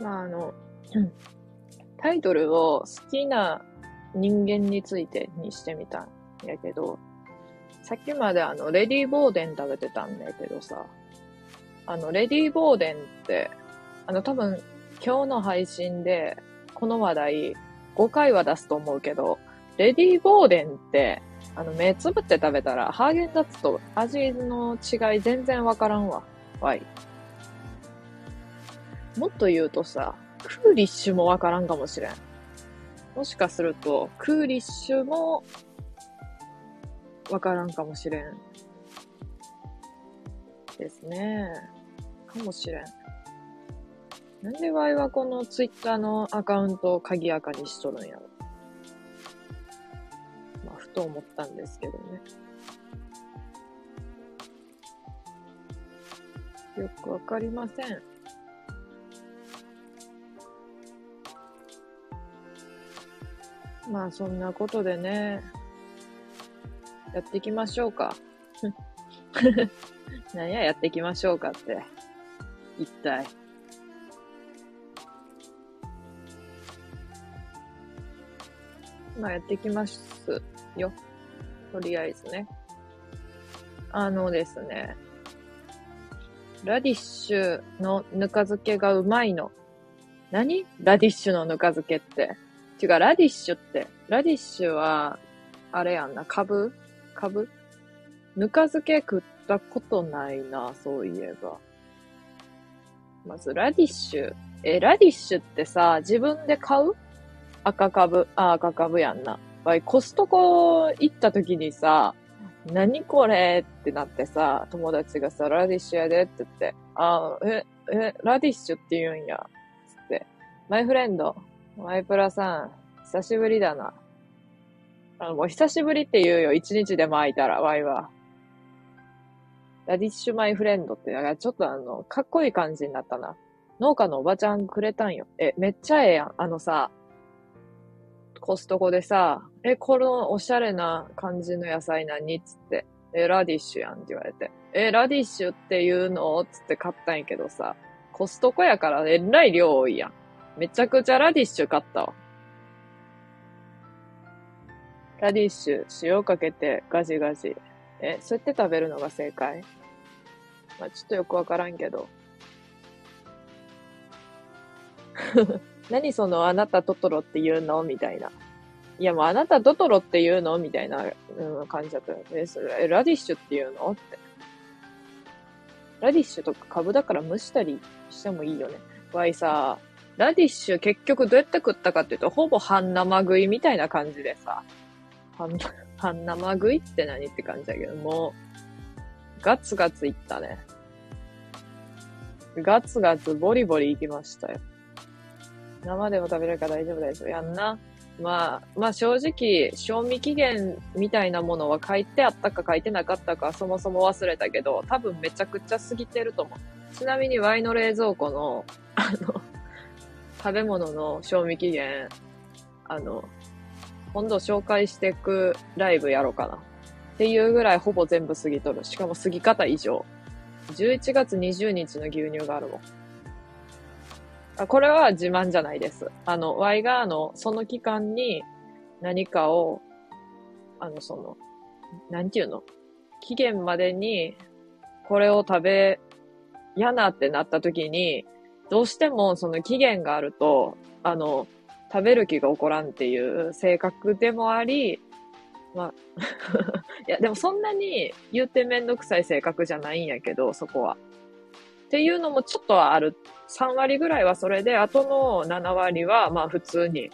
まあ、あの、タイトルを好きな人間についてにしてみたんやけど、さっきまであの、レディー・ボーデン食べてたんだけどさ、あの、レディー・ボーデンって、あの、多分、今日の配信で、この話題、5回は出すと思うけど、レディー・ボーデンって、あの、目つぶって食べたら、ハーゲンダッツと味の違い全然わからんわ。わい。もっと言うとさ、クーリッシュもわからんかもしれん。もしかすると、クーリッシュもわからんかもしれん。ですね。かもしれん。なんでワイはこのツイッターのアカウントを鍵垢にしとるんやろ。まあ、ふと思ったんですけどね。よくわかりません。まあそんなことでね、やっていきましょうか。何ややっていきましょうかって。一体。まあやっていきますよ。とりあえずね。あのですね。ラディッシュのぬか漬けがうまいの。何？ラディッシュのぬか漬けって。違う、ラディッシュって、ラディッシュは、あれやんな、株？株？ぬか漬け食ったことないな、そういえば。まず、ラディッシュ。え、ラディッシュってさ、自分で買う？赤株。あ、赤株やんな。わい、コストコ行った時にさ、何これってなってさ、友達がさ、ラディッシュやでって言って、あ、え、え、ラディッシュって言うんや。つって、マイフレンド、マイプラさん、久しぶりだな。あの、もう久しぶりって言うよ。一日でも空いたら、ワイは。ラディッシュマイフレンドって、なんかちょっとあの、かっこいい感じになったな。農家のおばちゃんくれたんよ。え、めっちゃええやん。あのさ、コストコでさ、え、このおしゃれな感じの野菜何つって。え、ラディッシュやんって言われて。え、ラディッシュっていうの？つって買ったんやけどさ、コストコやからえらい量多いやん。めちゃくちゃラディッシュ買ったわ。ラディッシュ、塩かけてガジガジ。え、そうやって食べるのが正解？まあ、ちょっとよくわからんけど。何そのあなたトトロって言うの？みたいな。いやもうあなたトトロって言うの？みたいな、うん、感じだったよね。それ、え、ラディッシュって言うの？って。ラディッシュとか株だから蒸したりしてもいいよね。わいさ、ラディッシュ結局どうやって食ったかっていうと、ほぼ半生食いみたいな感じでさ、半 半生食いって何って感じだけど、もう、ガツガツいったね。ガツガツボリボリいきましたよ。生でも食べれるから大丈夫ですよ。やんな。まあ、まあ正直、賞味期限みたいなものは書いてあったか書いてなかったかそもそも忘れたけど、多分めちゃくちゃ過ぎてると思う。ちなみにワイの冷蔵庫の、あの、食べ物の賞味期限、あの、今度紹介していくライブやろうかな。っていうぐらいほぼ全部過ぎとる。しかも過ぎ方以上。11月20日の牛乳があるもん。あこれは自慢じゃないです。あの、ワイがあの、その期間に何かを、あの、その、なんていうの？期限までにこれを食べ、嫌なってなった時に、どうしてもその期限があると、あの、食べる気が起こらんっていう性格でもあり、まあ いや、でもそんなに言うてめんどくさい性格じゃないんやけど、そこは。っていうのもちょっとはある。3割ぐらいはそれで、あとの7割は、まあ普通に、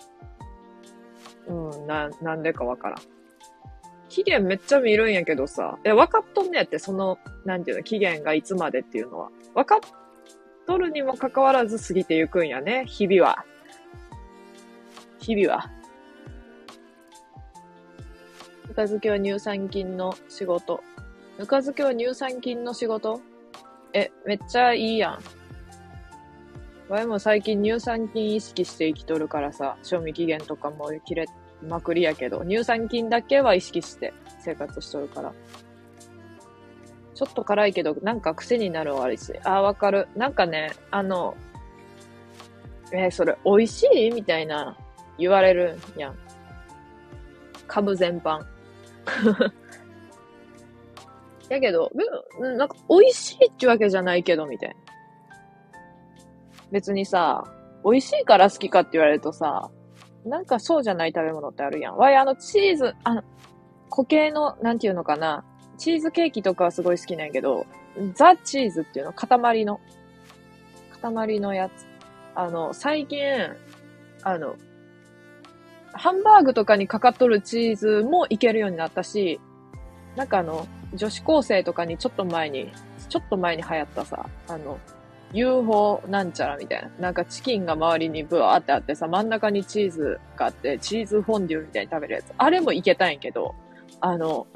うん、な、なんでかわからん。期限めっちゃ見るんやけどさ、え、分かっとんねやって、その、なんていうの、期限がいつまでっていうのは。分かっとるにもかかわらず過ぎていくんやね、日々は。日々は。ぬか漬けは乳酸菌の仕事。ぬか漬けは乳酸菌の仕事？え、めっちゃいいやん。わいも最近乳酸菌意識して生きとるからさ、賞味期限とかも切れまくりやけど、乳酸菌だけは意識して生活しとるから。ちょっと辛いけど、なんか癖になる悪いし。あ、わかる。なんかね、あの、えーそれ美味しい？みたいな言われるやん。株全般。やけど、うんなんか美味しいってわけじゃないけど、みたいな。別にさ、美味しいから好きかって言われるとさ、なんかそうじゃない食べ物ってあるやん。わい、あの、チーズ、あの、固形の、なんていうのかな、チーズケーキとかはすごい好きなんやけど、ザ・チーズっていうの、塊の、塊のやつ。あの、最近、あの、ハンバーグとかにかかっとるチーズもいけるようになったし、なんかあの、女子高生とかにちょっと前に、ちょっと前に流行ったさ、あの、UFO なんちゃらみたいな。なんかチキンが周りにブワーってあってさ、真ん中にチーズがあって、チーズフォンデュみたいに食べるやつ。あれもいけたんやけど、あの、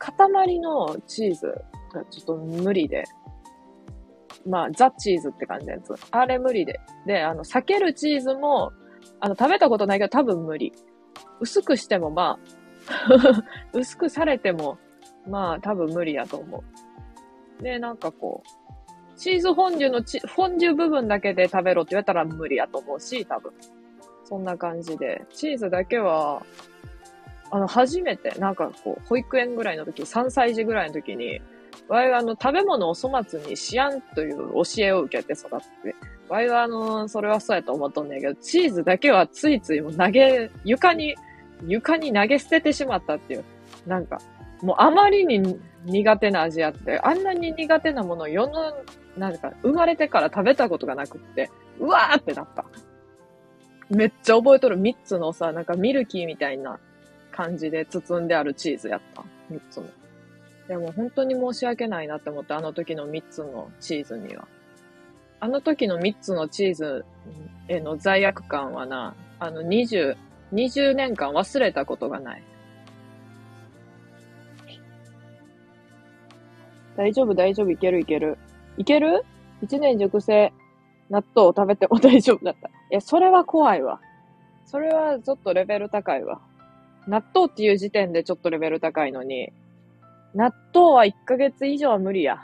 塊のチーズがちょっと無理で。まあ、ザ・チーズって感じのやつ。あれ無理で。で、あの、避けるチーズも、あの、食べたことないけど多分無理。薄くしてもまあ、薄くされても、まあ多分無理やと思う。で、なんかこう、チーズフォンデュのチ、フォンデュ部分だけで食べろって言われたら無理やと思うし、多分。そんな感じで。チーズだけは、あの、初めて、なんかこう、保育園ぐらいの時、3歳児ぐらいの時に、わいはあの、食べ物を粗末にしやんという教えを受けて育って、わいはあの、それはそうやと思っとんねんけど、チーズだけはついついも投げ、床に、床に投げ捨ててしまったっていう。なんか、もうあまりに苦手な味あって、あんなに苦手なものを世の、なんか、生まれてから食べたことがなくって、うわーってなった。めっちゃ覚えとる3つのさ、なんかミルキーみたいな感じで包んであるチーズやった。3つも。でも本当に申し訳ないなって思って、あの時の3つのチーズには。あの時の3つのチーズへの罪悪感はな、あの20、20年間忘れたことがない。大丈夫、大丈夫、いける、いける。いける？一年熟成納豆を食べても大丈夫だった。いや、それは怖いわ。それはちょっとレベル高いわ。納豆っていう時点でちょっとレベル高いのに、納豆は1ヶ月以上は無理や。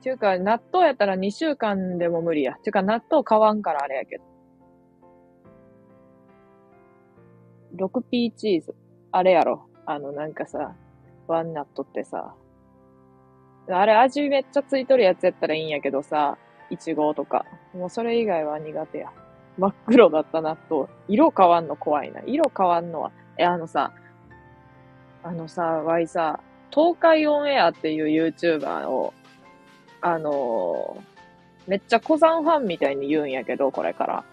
ちゅうか、納豆やったら2週間でも無理や。ちゅうか、納豆買わんからあれやけど。6P チーズ。あれやろ。あの、なんかさ、ワンナットってさ、あれ味めっちゃついとるやつやったらいいんやけどさ、いちごとか。もうそれ以外は苦手や。真っ黒だった納豆。色変わんの怖いな。色変わんのは。え、あのさ、あのさ、わいさ、東海オンエアっていう YouTuber を、あのー、めっちゃ古山ファンみたいに言うんやけど、これから。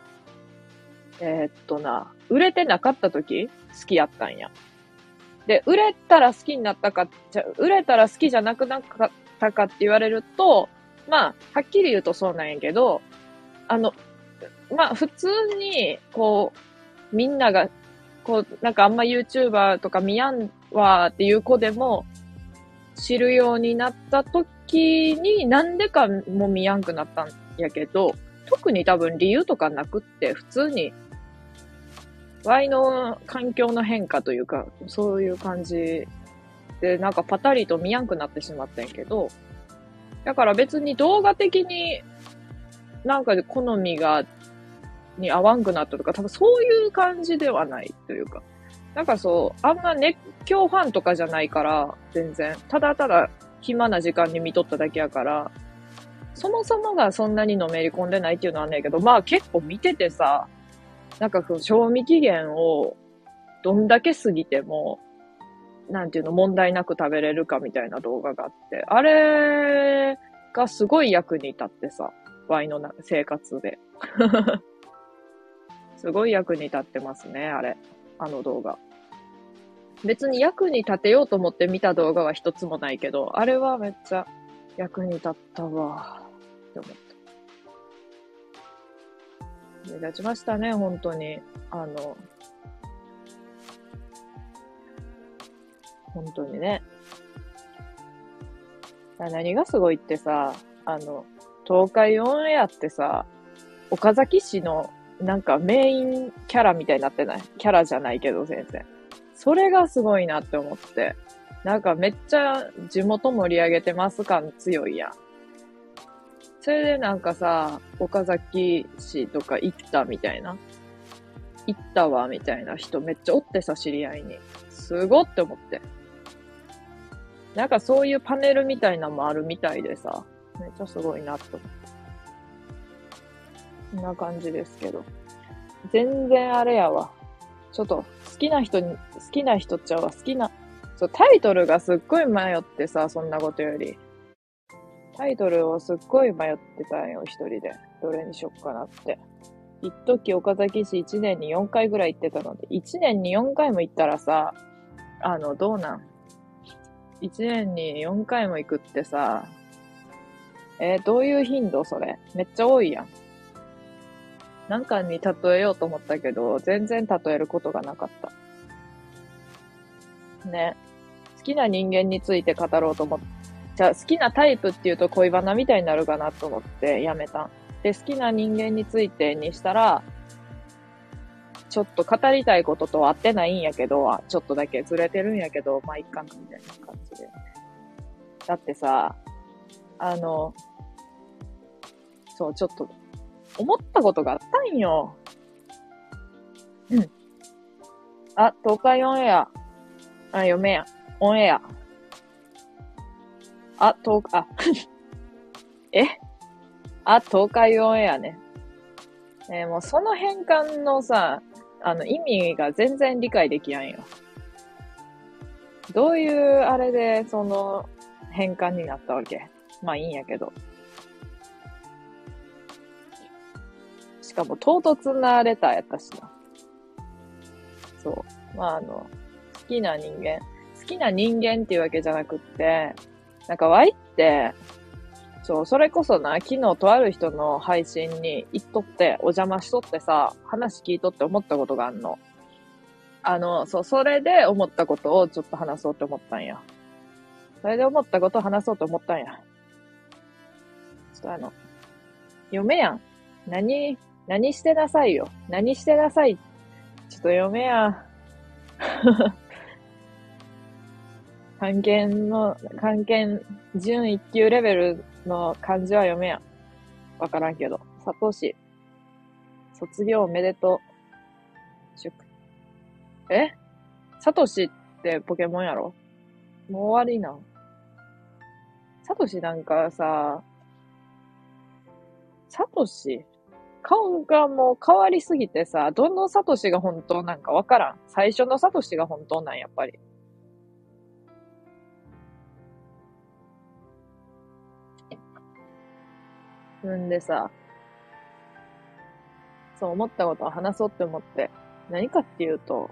えー、っとな、売れてなかった時好きやったんや。で、売れたら好きになったか、じゃ、売れたら好きじゃなくなったかって言われると、まあ、はっきり言うとそうなんやけど、あの、まあ、普通に、こう、みんなが、こう、なんかあんま YouTuber とか見やんわっていう子でも、知るようになった時に、なんでかも見やんくなったんやけど、特に多分理由とかなくって、普通に Y の環境の変化というか、そういう感じで、なんかパタリと見やんくなってしまったんやけど、だから別に動画的になんか好みが、に合わんくなったとか、多分そういう感じではないというか、なんかそう、あんま熱狂ファンとかじゃないから、全然。ただただ暇な時間に見とっただけやから、そもそもがそんなにのめり込んでないっていうのはねんけど、まあ結構見ててさ、なんかその賞味期限をどんだけ過ぎても、なんていうの、問題なく食べれるかみたいな動画があって、あれがすごい役に立ってさ、ワイの生活で。すごい役に立ってますね、あれ。あの動画。別に役に立てようと思って見た動画は一つもないけど、あれはめっちゃ役に立ったわ、って思った。目立ちましたね、本当に。あの、本当にね。何がすごいってさ、あの、東海オンエアってさ、岡崎市のなんかメインキャラみたいになってない？キャラじゃないけど全然。それがすごいなって思って。なんかめっちゃ地元盛り上げてます感強いやん。それでなんかさ、岡崎市とか行ったみたいな。行ったわ、みたいな人めっちゃおってさ、知り合いに。すごって思って。なんかそういうパネルみたいなのもあるみたいでさ、めっちゃすごいなと思って。こんな感じですけど。全然あれやわ。ちょっと、好きな人に、好きな人っちゃうわ。好きな、そう、タイトルがすっごい迷ってさ、そんなことより。タイトルをすっごい迷ってたんよ、一人で。どれにしよっかなって。一時岡崎市1年に4回ぐらい行ってたので、1年に4回も行ったらさ、あの、どうなん ?1 年に4回も行くってさ、えー、どういう頻度それ？めっちゃ多いやん。なんかに例えようと思ったけど、全然例えることがなかった。ね。好きな人間について語ろうと思って、じゃあ好きなタイプっていうと恋バナみたいになるかなと思ってやめた。で、好きな人間についてにしたら、ちょっと語りたいことと合ってないんやけど、ちょっとだけずれてるんやけど、まあ、いっかな、みたいな感じで。だってさ、あの、そう、ちょっと思ったことがあったんよ。うん。あ、東海オンエア。あ、読めや。オンエア。あ、東、あ、え？あ、東海オンエアね。えー、もうその変換のさ、あの意味が全然理解できやんよ。どういうあれでその変換になったわけ？まあいいんやけど。かも唐突なレターやったしな。そう。まあ、あの、好きな人間。好きな人間っていうわけじゃなくって、なんか Y って、そう、それこそな、昨日とある人の配信に行っとって、お邪魔しとってさ、話聞いとって思ったことがあんの。あの、そう、それで思ったことをちょっと話そうと思ったんや。それで思ったことを話そうと思ったんや。ちょっとあの、読めやん。何、何してなさいよ。何してなさい。ちょっと読めや。関係の、関係、準一級レベルの漢字は読めや。わからんけど。サトシ。卒業おめでとう。祝。え？サトシってポケモンやろ？もう終わりな。サトシなんかさ、サトシ？顔がもう変わりすぎてさ、どのサトシが本当なんかわからん。最初のサトシが本当なん、やっぱり。んでさ、そう思ったことを話そうって思って、何かっていうと、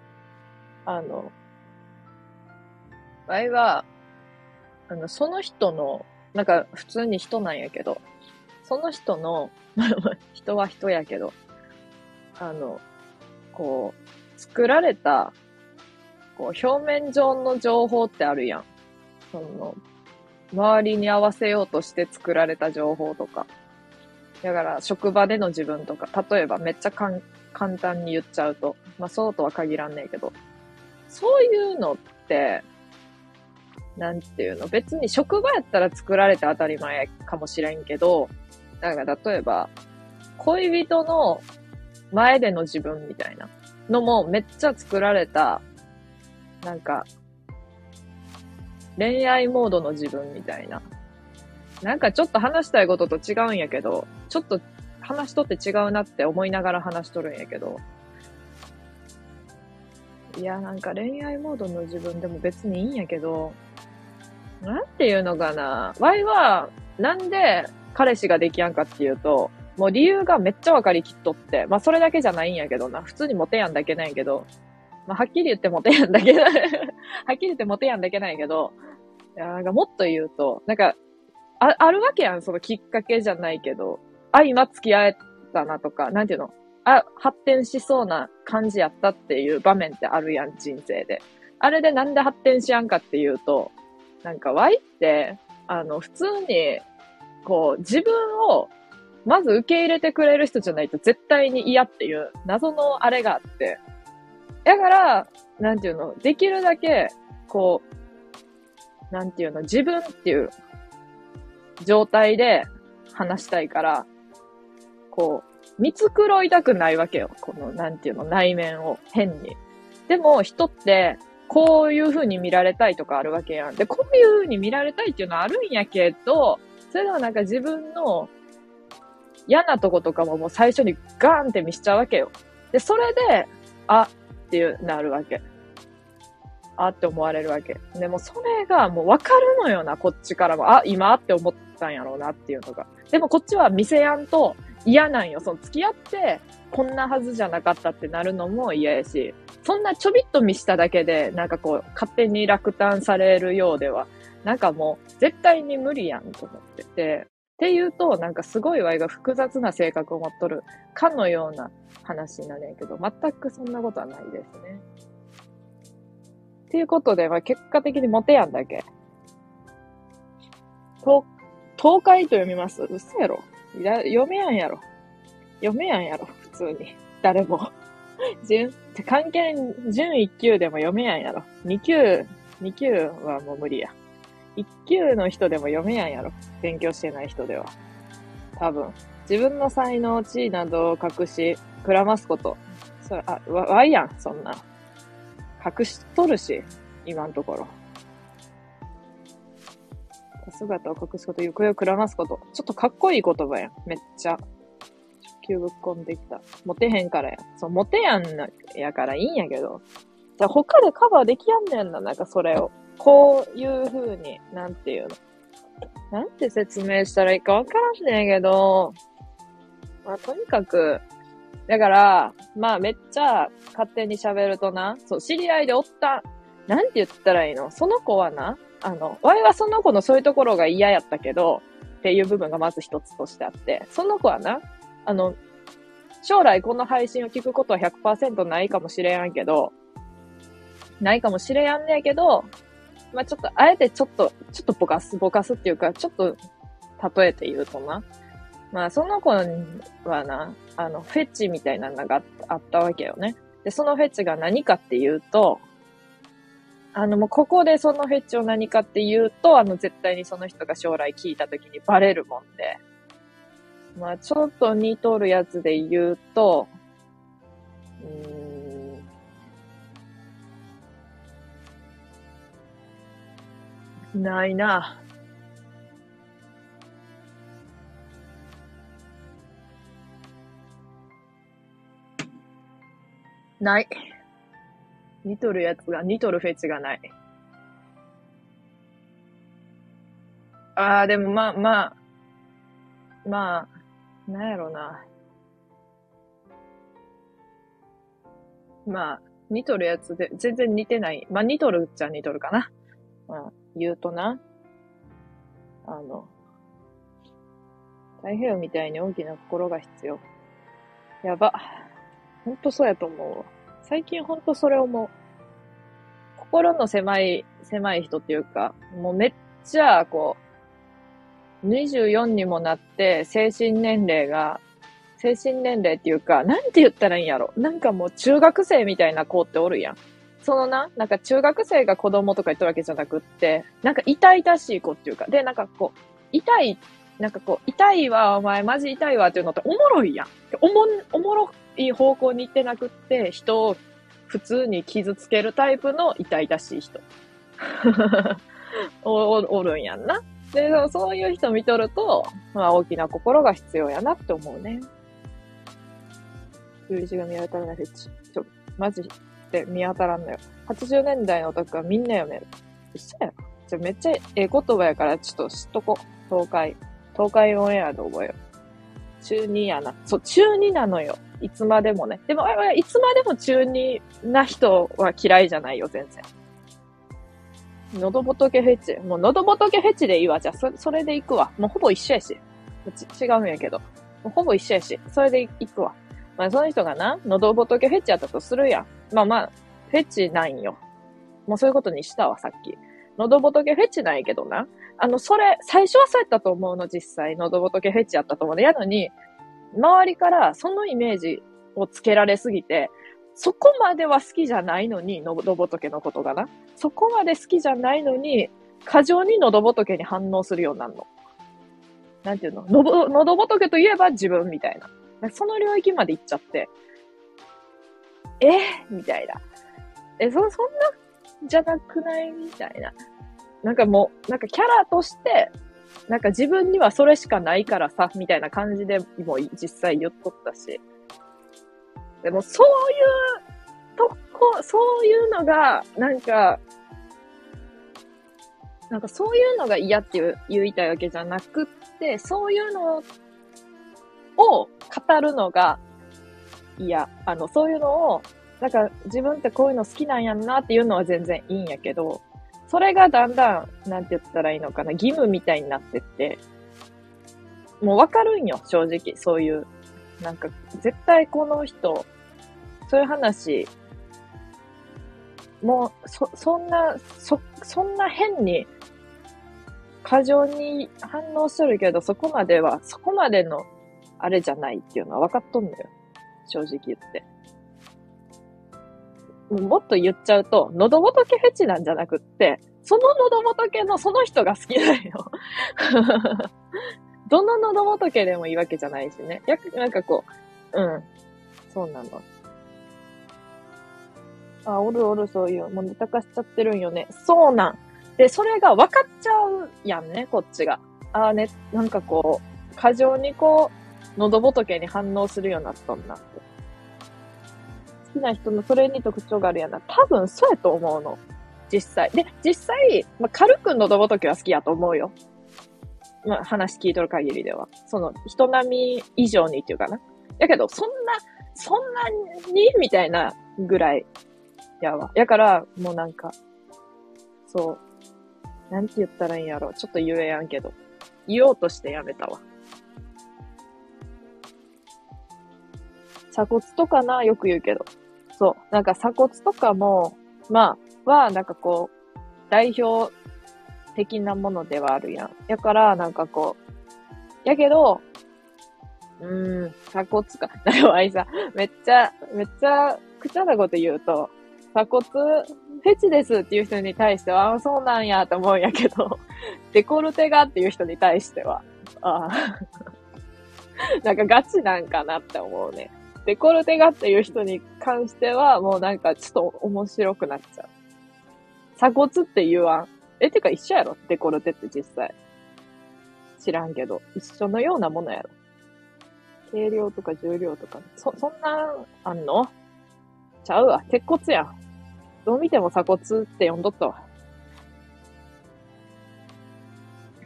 あの、場合は、あの、その人の、なんか普通に人なんやけど、その人の、人は人やけど、あの、こう、作られた、こう、表面上の情報ってあるやん。その、周りに合わせようとして作られた情報とか。だから、職場での自分とか、例えばめっちゃかん簡単に言っちゃうと、まあそうとは限らんねえけど、そういうのって、なんていうの？別に職場やったら作られて当たり前かもしれんけど、なんか例えば、恋人の前での自分みたいなのもめっちゃ作られた、なんか、恋愛モードの自分みたいな。なんかちょっと話したいことと違うんやけど、ちょっと話しとって違うなって思いながら話しとるんやけど、いや、なんか恋愛モードの自分でも別にいいんやけど、なんていうのかな。ワイは、なんで彼氏ができやんかっていうと、もう理由がめっちゃわかりきっとって、まあそれだけじゃないんやけどな、普通にモテやんだけないけど、まあはっきり言ってモテやんだけない。はっきり言ってモテやんだけないけど、いや、なんかもっと言うと、なんか、あ、あるわけやん、そのきっかけじゃないけど、あ、今付き合えたなとか、なんていうの？あ、発展しそうな感じやったっていう場面ってあるやん、人生で。あれでなんで発展しやんかっていうと、なんか Y って、あの、普通にこう、自分を、まず受け入れてくれる人じゃないと絶対に嫌っていう謎のあれがあって。だから、なんていうの、できるだけ、こう、なんていうの、自分っていう状態で話したいから、こう、見繕いたくないわけよ。この、なんていうの、内面を、変に。でも、人って、こういう風に見られたいとかあるわけやん。で、こういう風に見られたいっていうのはあるんやけど、それでもなんか自分の嫌なとことかももう最初にガーンって見しちゃうわけよ。で、それで、あっていう、なるわけ。あって思われるわけ。でもそれがもうわかるのよな、こっちからも。あ、今って思ったんやろうなっていうのが。でもこっちは見せやんと嫌なんよ。その付き合って、こんなはずじゃなかったってなるのも嫌やし、そんなちょびっと見しただけで、なんかこう、勝手に落胆されるようでは、なんかもう、絶対に無理やんと思ってて。っていうと、なんかすごいワイが複雑な性格を持っとるかのような話になるんやけど、全くそんなことはないですね。っていうことで、まあ、結果的にモテやんだけ。と、東海と読みます？嘘やろいや読めやんやろ。読めやんやろ、普通に。誰も。準、関係、準1級でも読めやんやろ。2級、2級はもう無理や。1級の人でも読めやんやろ。勉強してない人では。多分。自分の才能、地位などを隠し、くらますこと。それ、あ、わ、わいやん、そんな。隠しとるし、今のところ。姿を隠すこと、行方をくらますこと。ちょっとかっこいい言葉やん。めっちゃ。直球ぶっこんできた。モテへんからや。そう、モテやん、やからいいんやけど。じゃ他でカバーできやんねんな、なんかそれを。こういう風に、なんていうの？なんて説明したらいいかわからんねんけど、まあとにかく、だから、まあめっちゃ勝手に喋るとな、そう、知り合いでおった、なんて言ったらいいの？その子はな、あの、ワイはその子のそういうところが嫌やったけど、っていう部分がまず一つとしてあって、その子はな、あの、将来この配信を聞くことは100%ないかもしれんけど、ないかもしれやんねんけど、まあちょっと、あえてちょっと、ちょっとぼかす、ぼかすっていうか、ちょっと、例えて言うとな。まあその子はな、あの、フェチみたいなのがあったわけよね。で、そのフェチが何かっていうと、あの、もうここでそのフェチを何かっていうと、あの、絶対にその人が将来聞いた時にバレるもんで。まあ、ちょっと似とるやつで言うと、うん。ないな。ない。似とるやつが、似とるフェチがない。ああ、でもまあまあ、まあ、なんやろな。まあ、似とるやつで、全然似てない。まあ似とるっちゃ似とるかな。まあ、言うとな。あの、太平洋みたいに大きな心が必要。やば。ほんとそうやと思うわ。最近ほんとそれ思う。心の狭い、狭い人っていうか、もうめっちゃ、こう、24にもなって、精神年齢が、精神年齢っていうか、なんて言ったらいいんやろ。なんかもう中学生みたいな子っておるやん。そのな、なんか中学生が子供とか言ったわけじゃなくって、なんか痛々しい子っていうか、で、なんかこう、痛い、なんかこう、痛いわ、お前マジ痛いわっていうのっておもろいやん。おも、おもろい方向に行ってなくって、人を普通に傷つけるタイプの痛々しい人。おおおるんやんな。で、そういう人見とると、まあ大きな心が必要やなって思うね。数字が見当たらなフェチ。ちょ、マジで見当たらんのよ。80年代のオタクはみんな読める。嘘やろ。ちょ、めっちゃええ言葉やからちょっと知っとこ。東海。東海オンエアで覚えよう。中2やな。そう、中2なのよ。いつまでもね。でも、いつまでも中2な人は嫌いじゃないよ、全然。喉仏フェチ。もう喉仏フェチでいいわ。じゃあ、そ、それで行くわ。もうほぼ一緒やし。違うんやけど。もうほぼ一緒やし。それで行くわ。まあ、その人がな、喉仏フェチやったとするやん。まあまあ、フェチないんよ。もうそういうことにしたわ、さっき。喉仏フェチないけどな。あの、それ、最初はそうやったと思うの、実際。喉仏フェチやったと思うの。やのに、周りからそのイメージをつけられすぎて、そこまでは好きじゃないのに、のど仏のことがな。そこまで好きじゃないのに、過剰にのど仏に反応するようになるの。なんていうの、喉仏といえば自分みたいな。その領域まで行っちゃって、え？みたいな。え、そ、そんな、じゃなくない？みたいな。なんかもう、なんかキャラとして、なんか自分にはそれしかないからさ、みたいな感じでも実際言っとったし。でもそういうとこ、そういうのが、なんか、なんかそういうのが嫌って言いたいわけじゃなくって、そういうのを語るのが嫌。あの、そういうのを、なんか自分ってこういうの好きなんやんなっていうのは全然いいんやけど、それがだんだん、なんて言ったらいいのかな、義務みたいになってって、もうわかるんよ、正直。そういう。なんか、絶対この人、そういう話、もう、そ、そんな、そ、そんな変に、過剰に反応するけど、そこまでは、そこまでの、あれじゃないっていうのは分かっとんのよ。正直言って。もっと言っちゃうと、喉仏フェチなんじゃなくって、その喉仏のその人が好きだよ。どの喉仏でもいいわけじゃないしね。や、なんかこう、うん。そうなの。あ、おるおるそういう、もうネタ化しちゃってるんよね。そうなん。で、それが分かっちゃうやんね、こっちが。ああね、なんかこう、過剰にこう、喉仏に反応するようになったんだって。好きな人のそれに特徴があるやな。多分そうやと思うの。実際。で、実際、まあ、軽く喉仏は好きやと思うよ。まあ、話聞いとる限りでは。その、人並み以上にっていうかな。やけど、そんな、そんなにみたいなぐらいやわ。やから、もうなんか、そう。なんて言ったらいいんやろ。ちょっと言えやんけど。言おうとしてやめたわ。鎖骨とかな、よく言うけど。そう。なんか鎖骨とかも、まあ、は、なんかこう、代表的なものではあるやん。やから、なんかこう、やけど、うーん、鎖骨か。なるわいさ、めっちゃ、めっちゃ、くちゃなこと言うと、鎖骨フェチですっていう人に対しては、ああ、そうなんやと思うんやけど、デコルテがっていう人に対しては、ああ、なんかガチなんかなって思うね。デコルテがっていう人に関しては、もうなんかちょっと面白くなっちゃう。鎖骨って言わん。え、てか一緒やろ？デコルテって実際。知らんけど。一緒のようなものやろ。軽量とか重量とか。そ、そんな、あんの？ちゃうわ。鉄骨やん。どう見ても鎖骨って呼んどったわ。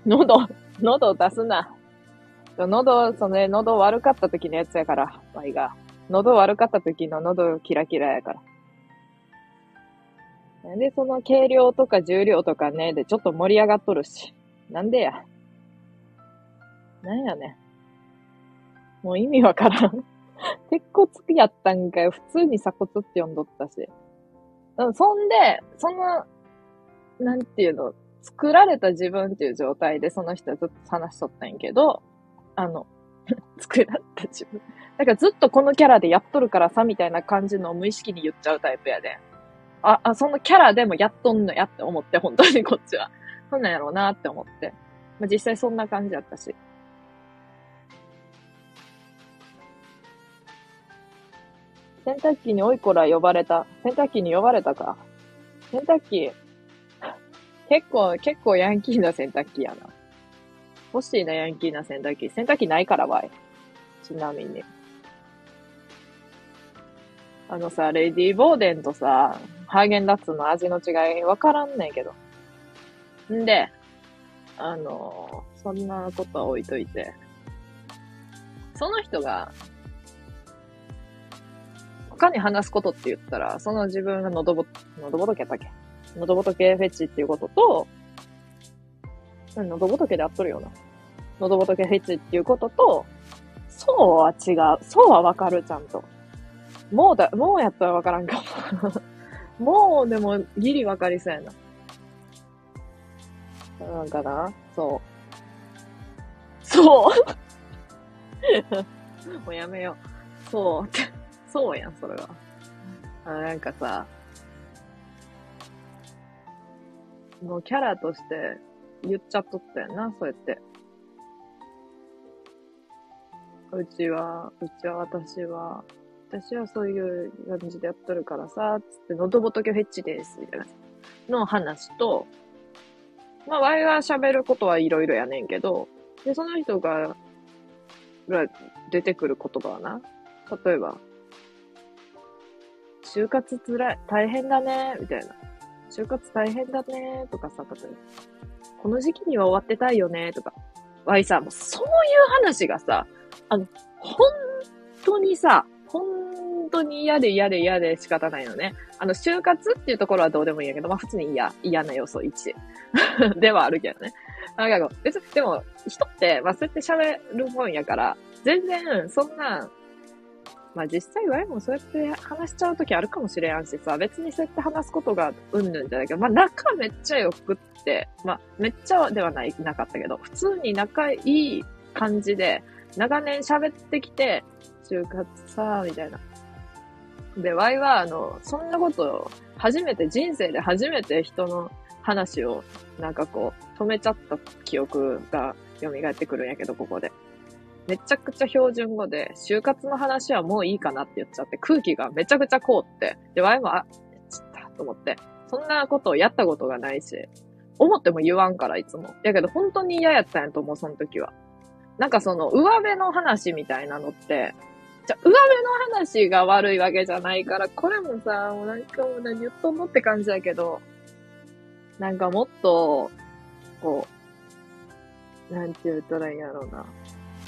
喉、喉を出すな。喉、その、喉悪かった時のやつやから、ワイが。喉悪かった時の喉キラキラやから。で、その軽量とか重量とかね、でちょっと盛り上がっとるし。なんでや。なんやねもう意味わからん。鉄骨やったんかよ。普通に鎖骨って呼んどったし。そんで、その、なんていうの、作られた自分っていう状態でその人はずっと話しとったんやけど、あの、作られた自分。だかずっとこのキャラでやっとるからさ、みたいな感じの無意識に言っちゃうタイプやで。あ、あ、そのキャラでもやっとんのやって思って、本当にこっちは。そんなんやろうなって思って。まあ、実際そんな感じやったし。洗濯機においこら呼ばれた。洗濯機に呼ばれたか。洗濯機、結構、結構ヤンキーな洗濯機やな。欲しいな、ヤンキーな洗濯機。洗濯機ないからわい。ちなみに。あのさ、レディー・ボーデンとさ、ハーゲンダッツの味の違いわからんねんけど。んで、あの、そんなことは置いといて。その人が、他に話すことって言ったら、その自分が喉ぼ、喉仏やったっけ？喉仏フェチっていうことと、喉仏で合っとるよな。喉仏フェチっていうことと、そうは違う。そうはわかる、ちゃんと。もうだ、もうやったらわからんかも。もうでもギリわかりそうやな。なんかな？そう。そう もうやめよう。そう。そうやん、それは。あなんかさ、もうキャラとして言っちゃっとったよな、そうやって。うちは、うちは私は、私はそういう感じでやっとるからさ、つって、喉仏フェッチです、みたいな。の話と、まあ、ワイが喋ることはいろいろやねんけど、で、その人が、が出てくる言葉はな、例えば、就活つらい、大変だね、みたいな。就活大変だね、とかさ、例えば、この時期には終わってたいよね、とか。わいさ、もうそういう話がさ、あの、本当にさ、本当に嫌で嫌で嫌で仕方ないのね。あの、就活っていうところはどうでもいいんやけど、まあ普通に嫌、嫌な要素1 ではあるけどね。なんか、別に、でも、人って、まあそうやって喋るもんやから、全然、そんな、まあ実際ワイもそうやって話しちゃうときあるかもしれんしさ、別にそうやって話すことがうんぬんじゃないけど、まあ仲めっちゃよくって、まあめっちゃではない、なかったけど、普通に仲いい感じで、長年喋ってきて、就活さ、みたいな。で、ワイは、あの、そんなことを初めて、人生で初めて人の話を、なんかこう、止めちゃった記憶が蘇ってくるんやけど、ここで。めちゃくちゃ標準語で、就活の話はもういいかなって言っちゃって、空気がめちゃくちゃ凍って、で、ワイも、あ、ちったと思って、そんなことをやったことがないし、思っても言わんから、いつも。やけど、本当に嫌やったんやと思う、その時は。なんかその、上辺の話みたいなのって、じゃ、上辺の話が悪いわけじゃないから、これもさ、もうなんかもう何言っとんのって感じだけど、なんかもっと、こう、なんて言うたらいいんやろうな。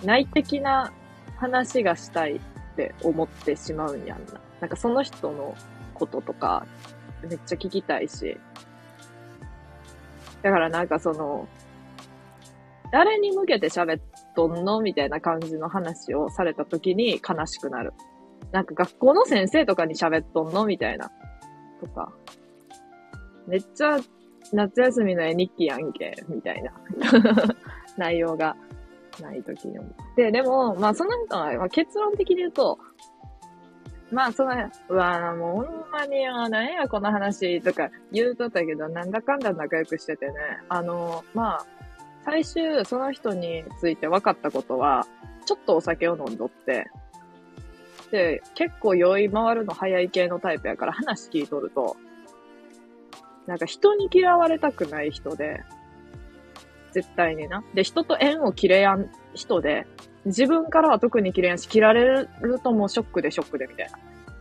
内的な話がしたいって思ってしまうんやんな。なんかその人のこととか、めっちゃ聞きたいし。だからなんかその、誰に向けて喋っとんのみたいな感じの話をされた時に悲しくなる。なんか学校の先生とかに喋っとんのみたいな。とか。めっちゃ夏休みの絵日記やんけ、みたいな 内容がない時に思って。でも、まあその人は、まあ、結論的に言うと、まあその、うわもうほんまに、あ、なんやこの話とか言うとったけど、なんだかんだ仲良くしててね、あの、まあ、最終その人について分かったことは、ちょっとお酒を飲んどって、で、結構酔い回るの早い系のタイプやから話聞いとると、なんか人に嫌われたくない人で、絶対にな。で、人と縁を切れやん人で、自分からは特に切れやんし、切られるともうショックでショックでみたいな。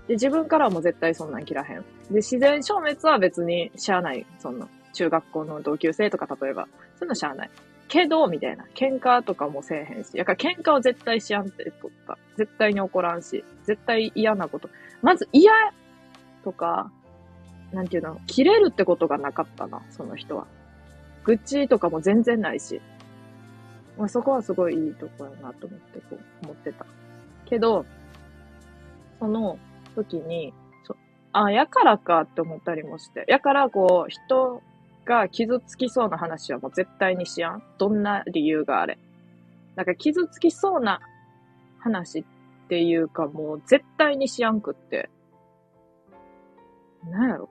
で、自分からはもう絶対そんなん切らへん。で、自然消滅は別にしゃあない。そんな、中学校の同級生とか例えば、そういうのしゃあない。けど、みたいな。喧嘩とかもせえへんし。やから喧嘩は絶対しやんってとか。絶対に怒らんし。絶対嫌なこと。まず嫌とか、なんていうの、切れるってことがなかったな、その人は。愚痴とかも全然ないし。まあ、そこはすごいいいとこやなと思って、こう、思ってた。けど、その時に、そあ、やからかって思ったりもして。やから、こう、人が傷つきそうな話はもう絶対にしやん。どんな理由があれ。なんか傷つきそうな話っていうかもう絶対にしやんくって。なんやろ。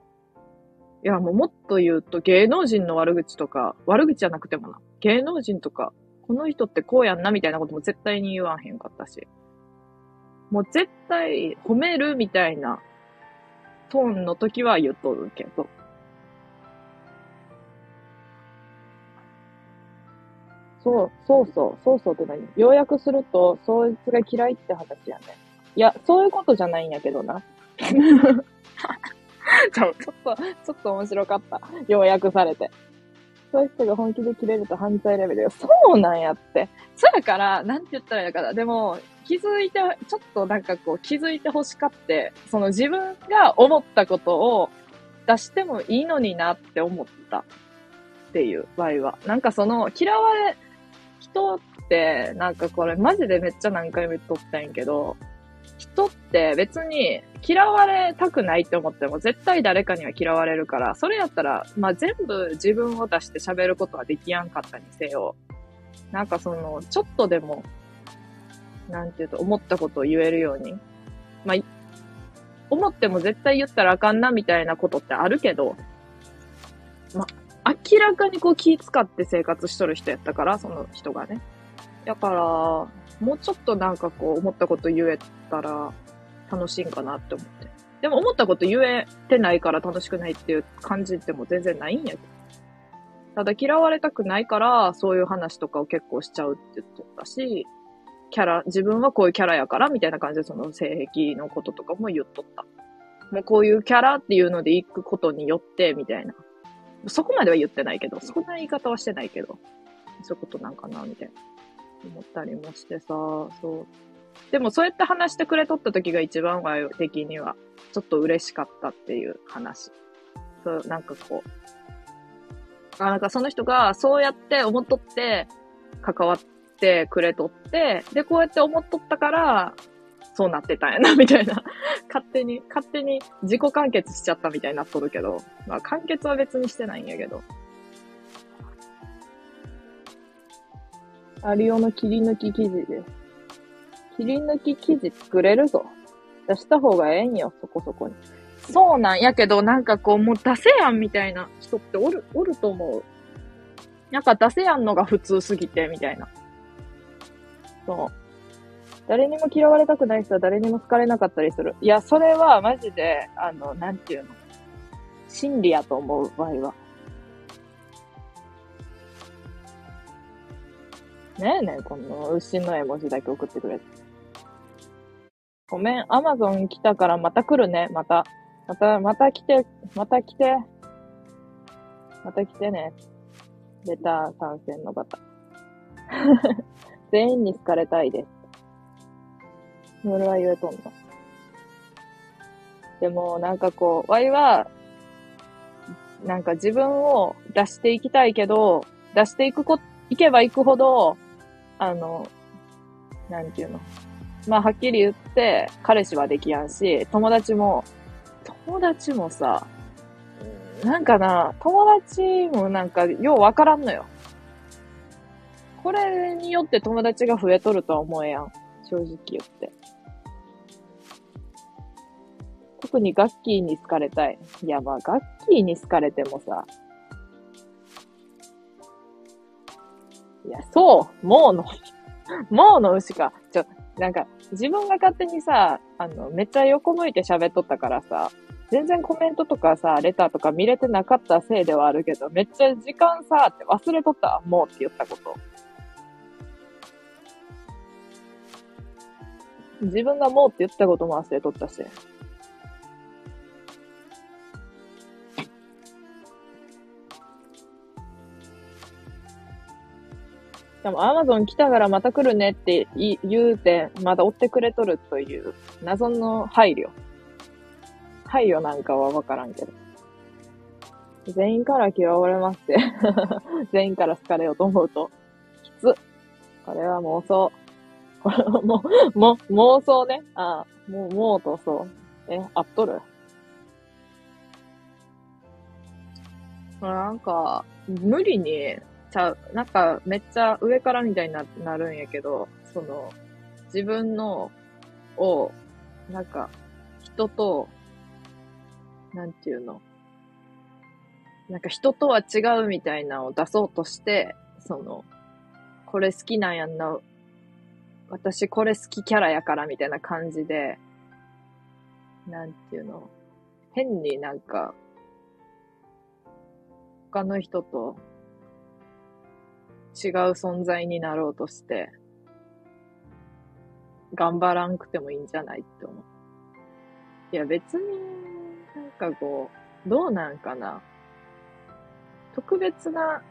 いや、もうもっと言うと芸能人の悪口とか、悪口じゃなくてもな、芸能人とか、この人ってこうやんなみたいなことも絶対に言わへんかったし。もう絶対褒めるみたいなトーンの時は言っとるけど。そう、そうそう、そうそうって何？要約すると、そいつが嫌いって話やね。いや、そういうことじゃないんやけどな。ちょっと、ちょっと面白かった。要約されて。そういう人が本気で切れると犯罪レベルよ。そうなんやって。そうやから、なんて言ったらいいのかな。でも、気づいて、ちょっとなんかこう気づいて欲しかって、その自分が思ったことを出してもいいのになって思ったっていう場合は。なんかその嫌われ、人って、なんかこれマジでめっちゃ何回も言っとったんやけど、人って別に嫌われたくないって思っても絶対誰かには嫌われるから、それやったら、まあ、全部自分を出して喋ることはできやんかったにせよ。なんかその、ちょっとでも、なんていうと、思ったことを言えるように。まあ、思っても絶対言ったらあかんなみたいなことってあるけど、まあ、明らかにこう気使って生活しとる人やったから、その人がね。だから、もうちょっとなんかこう、思ったこと言えたら楽しいんかなって思って。でも思ったこと言えてないから楽しくないっていう感じでも全然ないんやけど。ただ嫌われたくないから、そういう話とかを結構しちゃうって言っとったし、キャラ、自分はこういうキャラやから、みたいな感じでその性癖のこととかも言っとった。もうこういうキャラっていうので行くことによって、みたいな。そこまでは言ってないけど、そんな言い方はしてないけど、そういうことなんかな、みたいな。思ったりもしてさ、そう。でもそうやって話してくれとった時が一番は的には、ちょっと嬉しかったっていう話。そう、なんかこう。あ、なんかその人がそうやって思っとって、関わってくれとって、で、こうやって思っとったから、そうなってたんやな、みたいな。勝手に、勝手に自己完結しちゃったみたいになっとるけど、まあ完結は別にしてないんやけど。アリオの切り抜き記事です。切り抜き記事作れるぞ。出した方がええんよ、そこそこに。そうなんやけど、なんかこう、もう出せやんみたいな人っておる、おると思う。なんか出せやんのが普通すぎて、みたいな。そう。誰にも嫌われたくない人は誰にも好かれなかったりする。いや、それはマジで、あの、なんていうの。真理やと思う場合は。ねえねえ、この牛の絵文字だけ送ってくれて。ごめん、アマゾン来たからまた来るね、また。また、また来て、また来て。また来てね。レター参戦の方。全員に好かれたいです。それは言えとんだ。でも、なんかこう、ワイは、なんか自分を出していきたいけど、出していくこ、いけばいくほど、あの、なんていうの？まあ、はっきり言って、彼氏はできやんし、友達も、友達もさ、なんかな、友達もなんか、ようわからんのよ。これによって友達が増えとるとは思えやん。正直言って。特にガッキーに好かれたい。いや、まあ、ガッキーに好かれてもさ。いや、そう、もうの、もうの牛か。ちょ、なんか、自分が勝手にさ、あの、めっちゃ横向いて喋っとったからさ、全然コメントとかさ、レターとか見れてなかったせいではあるけど、めっちゃ時間さ、って忘れとったもうって言ったこと。自分がもうって言ったことも忘れとったし。でも、アマゾン来たからまた来るねって言うて、まだ追ってくれとるという謎の配慮。配慮なんかはわからんけど。全員から嫌われますって。全員から好かれようと思うと、きつ。これは妄想。これはもう、も、妄想ね。ああ、もう、もうとそう。え、合っとる？なんか、無理に、ちゃう、なんか、めっちゃ上からみたいにななるんやけど、その、自分の、を、なんか、人と、なんていうの、なんか人とは違うみたいなのを出そうとして、その、これ好きなんやんな、私これ好きキャラやからみたいな感じで、なんていうの、変になんか、他の人と違う存在になろうとして、頑張らんくてもいいんじゃないって思う。いや別に、なんかこう、どうなんかな。特別な、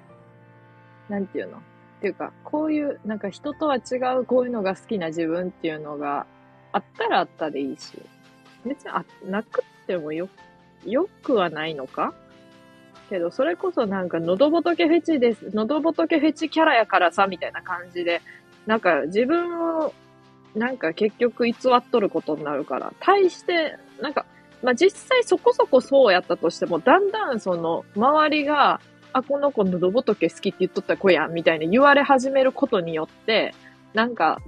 なんていうの？っていうか、こういう、なんか人とは違うこういうのが好きな自分っていうのがあったらあったでいいし、別にあなくってもよ、よくはないのか？けど、それこそなんか喉仏フェチです。喉仏フェチキャラやからさ、みたいな感じで、なんか自分を、なんか結局偽っとることになるから、対して、なんか、まあ、実際そこそこそうやったとしても、だんだんその、周りが、あ、この子喉仏好きって言っとった子やん、みたいに言われ始めることによって、なんか、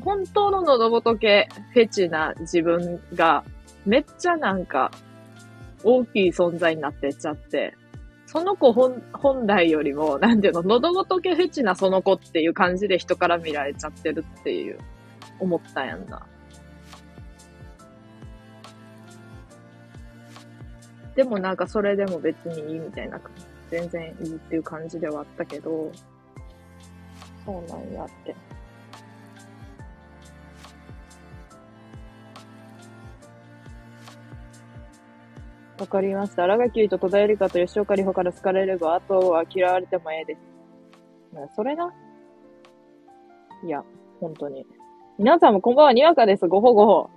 本当の喉仏フェチな自分が、めっちゃなんか、大きい存在になってっちゃって、その子本本来よりも、なんていうの、喉仏フェチなその子っていう感じで人から見られちゃってるっていう、思ったやんな。でもなんかそれでも別にいいみたいな、全然いいっていう感じではあったけど、そうなんやって。わかりました。荒垣と戸田恵梨香と吉岡里帆から好かれれば、あとは嫌われてもええです。それないや、本当に。皆さんもこんばんは、にわかです。ごほごほ。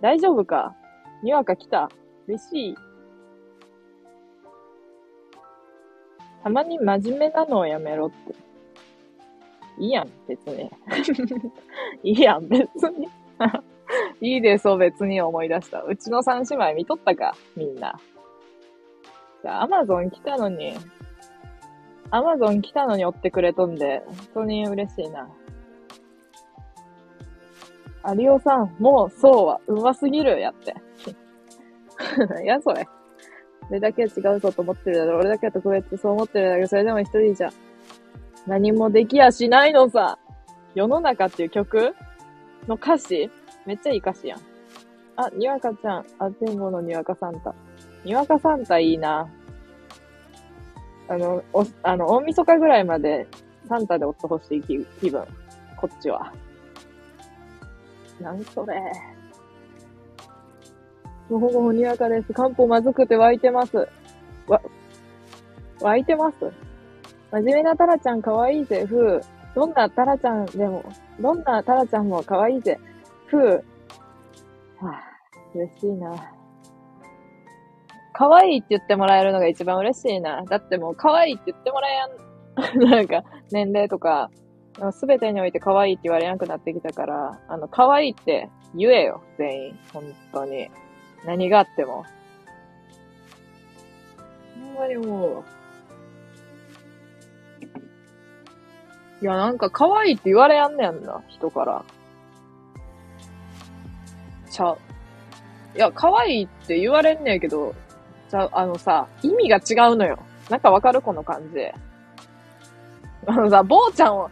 大丈夫か？にわか来た？嬉しい。たまに真面目なのをやめろって。いいやん、別に。いいやん、別に。いいですよ、別に思い出した。うちの三姉妹見とったか、みんな。じゃあ、アマゾン来たのに、アマゾン来たのに追ってくれとんで、本当に嬉しいな。有オさん、もうそうは、うますぎるやって。いや、それ。俺だけは違うぞと思ってるだろ。俺だけは特別そう思ってるだけ、それでも一人じゃ何もできやしないのさ。世の中っていう曲の歌詞めっちゃいい歌詞やん。あ、にわかちゃん。あ、前後のにわかサンタ。にわかサンタいいな。あの、お、あの、大晦日ぐらいまでサンタでおってほしい気気分。こっちは。なんそれ。もほごほにわかです。漢方まずくて湧いてます。わ、湧いてます？真面目なタラちゃんかわいぜ、ふう。どんなタラちゃんでも、どんなタラちゃんもかわいいぜ、ふう。はぁ、嬉しいな。可愛いって言ってもらえるのが一番嬉しいな。だってもう可愛いって言ってもらえやん、なんか、年齢とか、すべてにおいて可愛いって言われなくなってきたから、あの、可愛いって言えよ、全員。本当に。何があっても。ほんまにもう。いや、なんか可愛いって言われやんねんな、人から。ちゃう。いや、可愛いって言われんねんけど、ちゃう、あのさ、意味が違うのよ。なんかわかるこの感じ。あのさ、坊ちゃんを、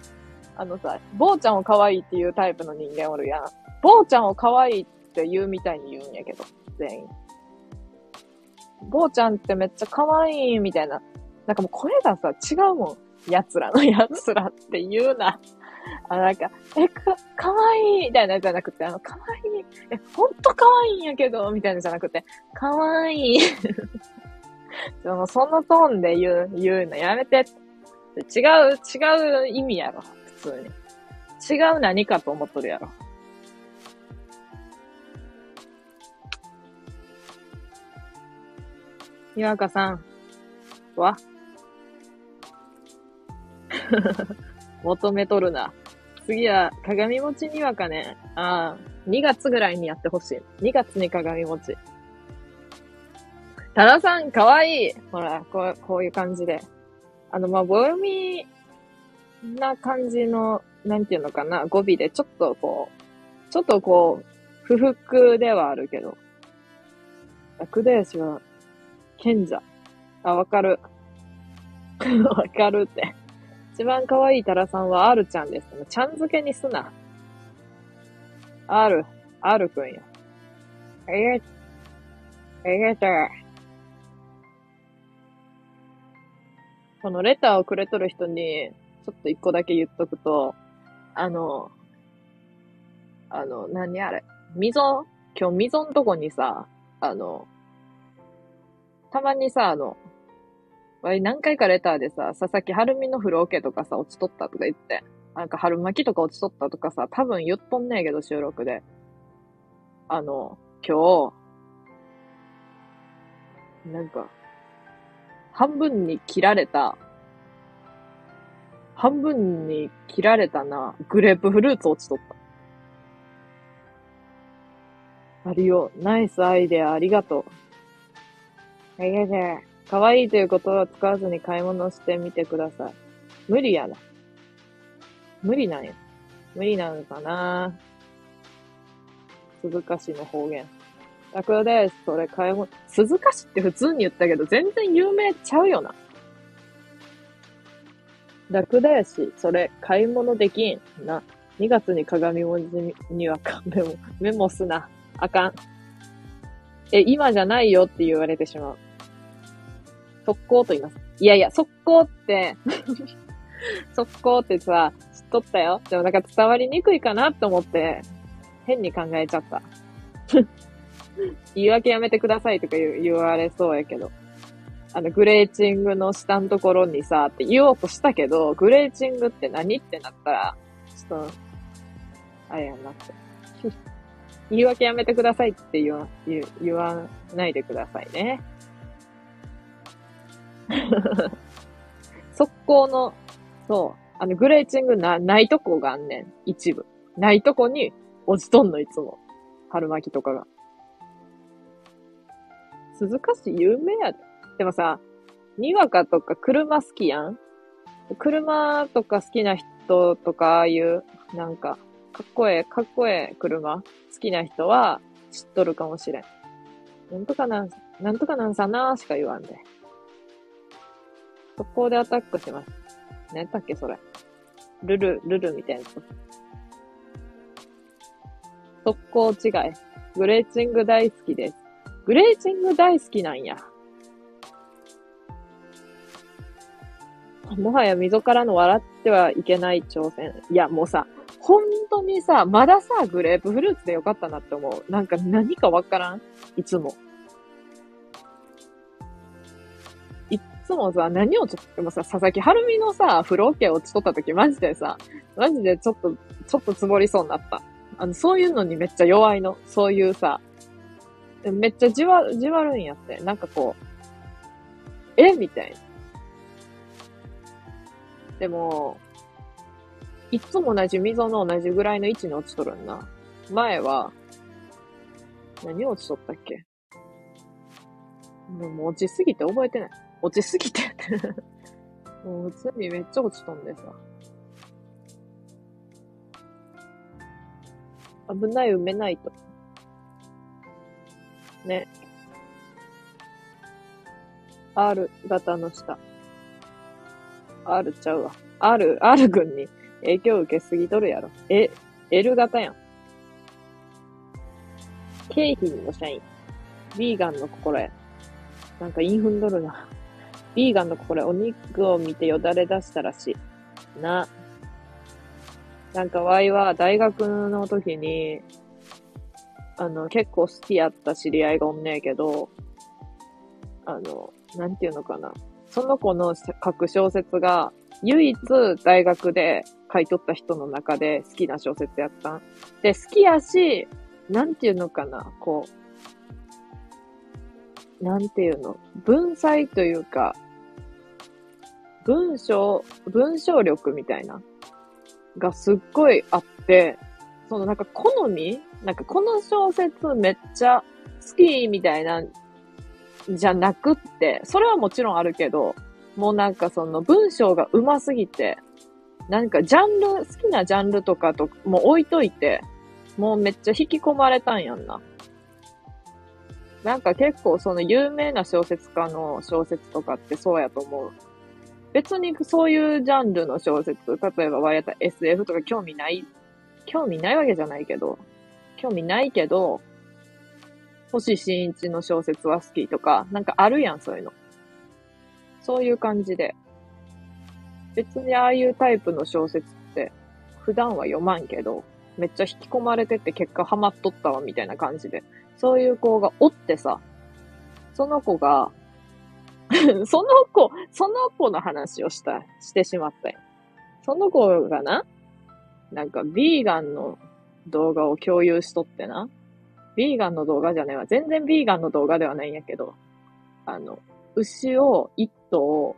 あのさ、坊ちゃんを可愛いっていうタイプの人間おるやん。坊ちゃんを可愛いって言うみたいに言うんやけど。全員。坊ちゃんってめっちゃ可愛いみたいな。なんかもう声がさ、違うもん。奴らの奴らって言うな。あ、なんか、え、か、かわいいみたいなじゃなくて、あの、かわいい。え、ほんとかわいいんやけど、みたいなじゃなくて、かわいい。その、そのトーンで言う、言うのやめて。違う、違う意味やろ。普通に。違う何かと思っとるやろ。にわかさんは？求めとるな。次は鏡餅にわかね。ああ、2月ぐらいにやってほしい。2月に鏡餅。多田さん、かわいい。ほら、こう、こういう感じで。あの、まあ、ボヨミな感じの、なんていうのかな、語尾で、ちょっとこう、ちょっとこう、不服ではあるけど。クデーシは賢者。あ、わかる。わかるって。一番可愛いタラさんは R ちゃんです。ちゃん付けにすな。R、R くんや。えげ、えげて。このレターをくれとる人に、ちょっと一個だけ言っとくと、あの、あの、何あれ？溝？今日溝んとこにさ、あの、たまにさ、あの、わい何回かレターでさ、佐々木春美の風呂桶とかさ、落ちとったとか言って、なんか春巻きとか落ちとったとかさ、多分言っとんねえけど、収録で。あの、今日、なんか、半分に切られた、半分に切られたな、グレープフルーツ落ちとった。ありよ、ナイスアイデアありがとう。いやいや、可愛いという言葉を使わずに買い物してみてください。無理やな。無理なんや。無理なのかな鈴鹿市の方言。楽です。それ買い物。鈴鹿市って普通に言ったけど、全然有名ちゃうよな。ラクダやし、それ、買い物できん。な。2月に鏡文字にはかメモ、メモすな。あかん。え、今じゃないよって言われてしまう。速攻と言います。いやいや、速攻って 速攻ってさ、知っとったよ。でもなんか伝わりにくいかなって思って、変に考えちゃった。言い訳やめてくださいとか言われそうやけど。あの、グレーチングの下のところにさ、って言おうとしたけど、グレーチングって何ってなったら、ちょっと、あれやなって。言い訳やめてくださいって言わ、言言わないでくださいね。速攻の、そう、あの、グレーチングな、ないとこがあんねん。一部。ないとこに落ちとんの、いつも。春巻きとかが。鈴鹿市有名やで。でもさ、にわかとか車好きやん車とか好きな人とか、ああいう、なんか、かっこええ、かっこええ車好きな人は知っとるかもしれん。なんとかなん、なんとかなんさなーしか言わんで。速攻でアタックします。何やったっけそれ。ルル、ルルみたいな。速攻違い。グレーチング大好きです。グレーチング大好きなんや。もはや溝からの笑ってはいけない挑戦。いや、もうさ、本当にさ、まださ、グレープフルーツでよかったなって思う。なんか何かわからん？いつも。つもさ、何をちょっと、でもさ、佐々木はるみのさ、風呂桶落ちとった時マジでさ、マジでちょっと、ちょっと積もりそうになった。あの、そういうのにめっちゃ弱いの。そういうさ、めっちゃじわ、じわるんやって。なんかこう、えみたいな。でも、いつも同じ溝の同じぐらいの位置に落ちとるんな。前は、何落ちとったっけ？もう落ちすぎて覚えてない。落ちすぎて もう普通にめっちゃ落ちとんでさ。危ない、埋めないと。ね。R 型の下。R ちゃうわ。R、R 軍に影響受けすぎとるやろ。え、L 型やん。経費の社員。ビーガンの心得。なんかインフンドるな。ビーガンの心得。お肉を見てよだれ出したらしい。な。なんかワイは大学の時に、あの、結構好きやった知り合いがおんねえけど、あの、なんていうのかな。その子の書く小説が、唯一大学で書いとった人の中で好きな小説やったん。で、好きやし、なんていうのかな、こう、なんていうの、文才というか、文章、文章力みたいな、がすっごいあって、そのなんか好み？なんかこの小説めっちゃ好きみたいなじゃなくって、それはもちろんあるけど、もうなんかその文章が上手すぎて、なんかジャンル、好きなジャンルとかともう置いといて、もうめっちゃ引き込まれたんやんな。なんか結構その有名な小説家の小説とかってそうやと思う。別にそういうジャンルの小説、例えばわやった SF とか興味ない、興味ないわけじゃないけど、興味ないけど、星新一の小説は好きとか、なんかあるやん、そういうの。そういう感じで。別にああいうタイプの小説って普段は読まんけど、めっちゃ引き込まれてて結果ハマっとったわみたいな感じで。そういう子がおってさ、その子が その子、その子の話をした、してしまったよ。その子がな、なんかビーガンの動画を共有しとってな。ビーガンの動画じゃねえわ。全然ビーガンの動画ではないんやけど、あの、牛を一頭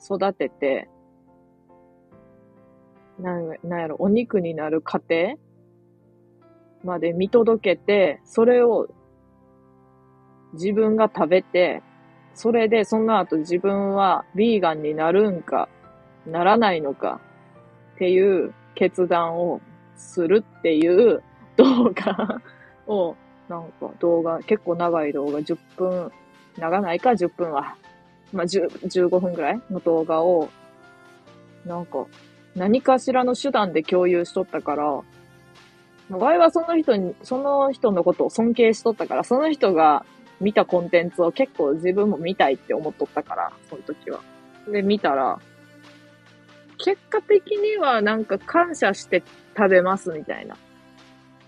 育てて、なん、なんやろ、お肉になる過程まで見届けて、それを自分が食べて、それでその後自分はビーガンになるんか、ならないのかっていう決断をするっていう動画 を、なんか動画、結構長い動画、10分、長ないか10分は、まあ、15分ぐらい？の動画をなんか、何かしらの手段で共有しとったから、ワイはその人に、その人のことを尊敬しとったから、その人が見たコンテンツを結構自分も見たいって思っとったから、その時は。で、見たら、結果的にはなんか感謝して食べますみたいな。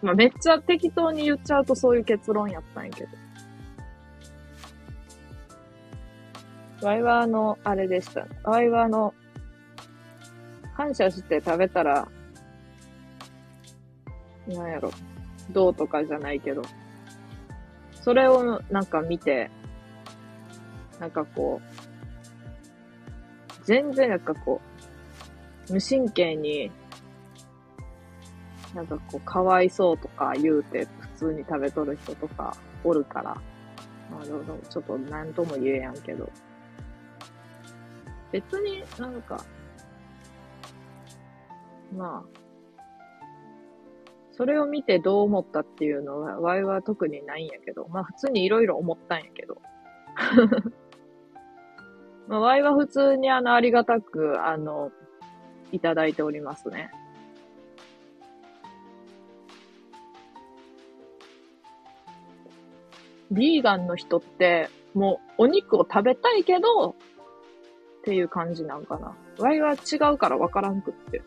まあめっちゃ適当に言っちゃうとそういう結論やったんやけど。ワイはあの、あれでした。ワイはあの、感謝して食べたら、なんやろ、どうとかじゃないけど、それをなんか見て、なんかこう、全然なんかこう、無神経に、なんかこう、かわいそうとか言うて、普通に食べとる人とかおるから、まあ、ちょっと何とも言えやんけど、別になんか、まあ、それを見てどう思ったっていうのは、ワイは特にないんやけど、まあ普通にいろいろ思ったんやけど。まあ、ワイは普通にあの、ありがたく、あの、いただいておりますね。ビーガンの人って、もうお肉を食べたいけど、っていう感じなんかな。ワイは違うからわからんくって。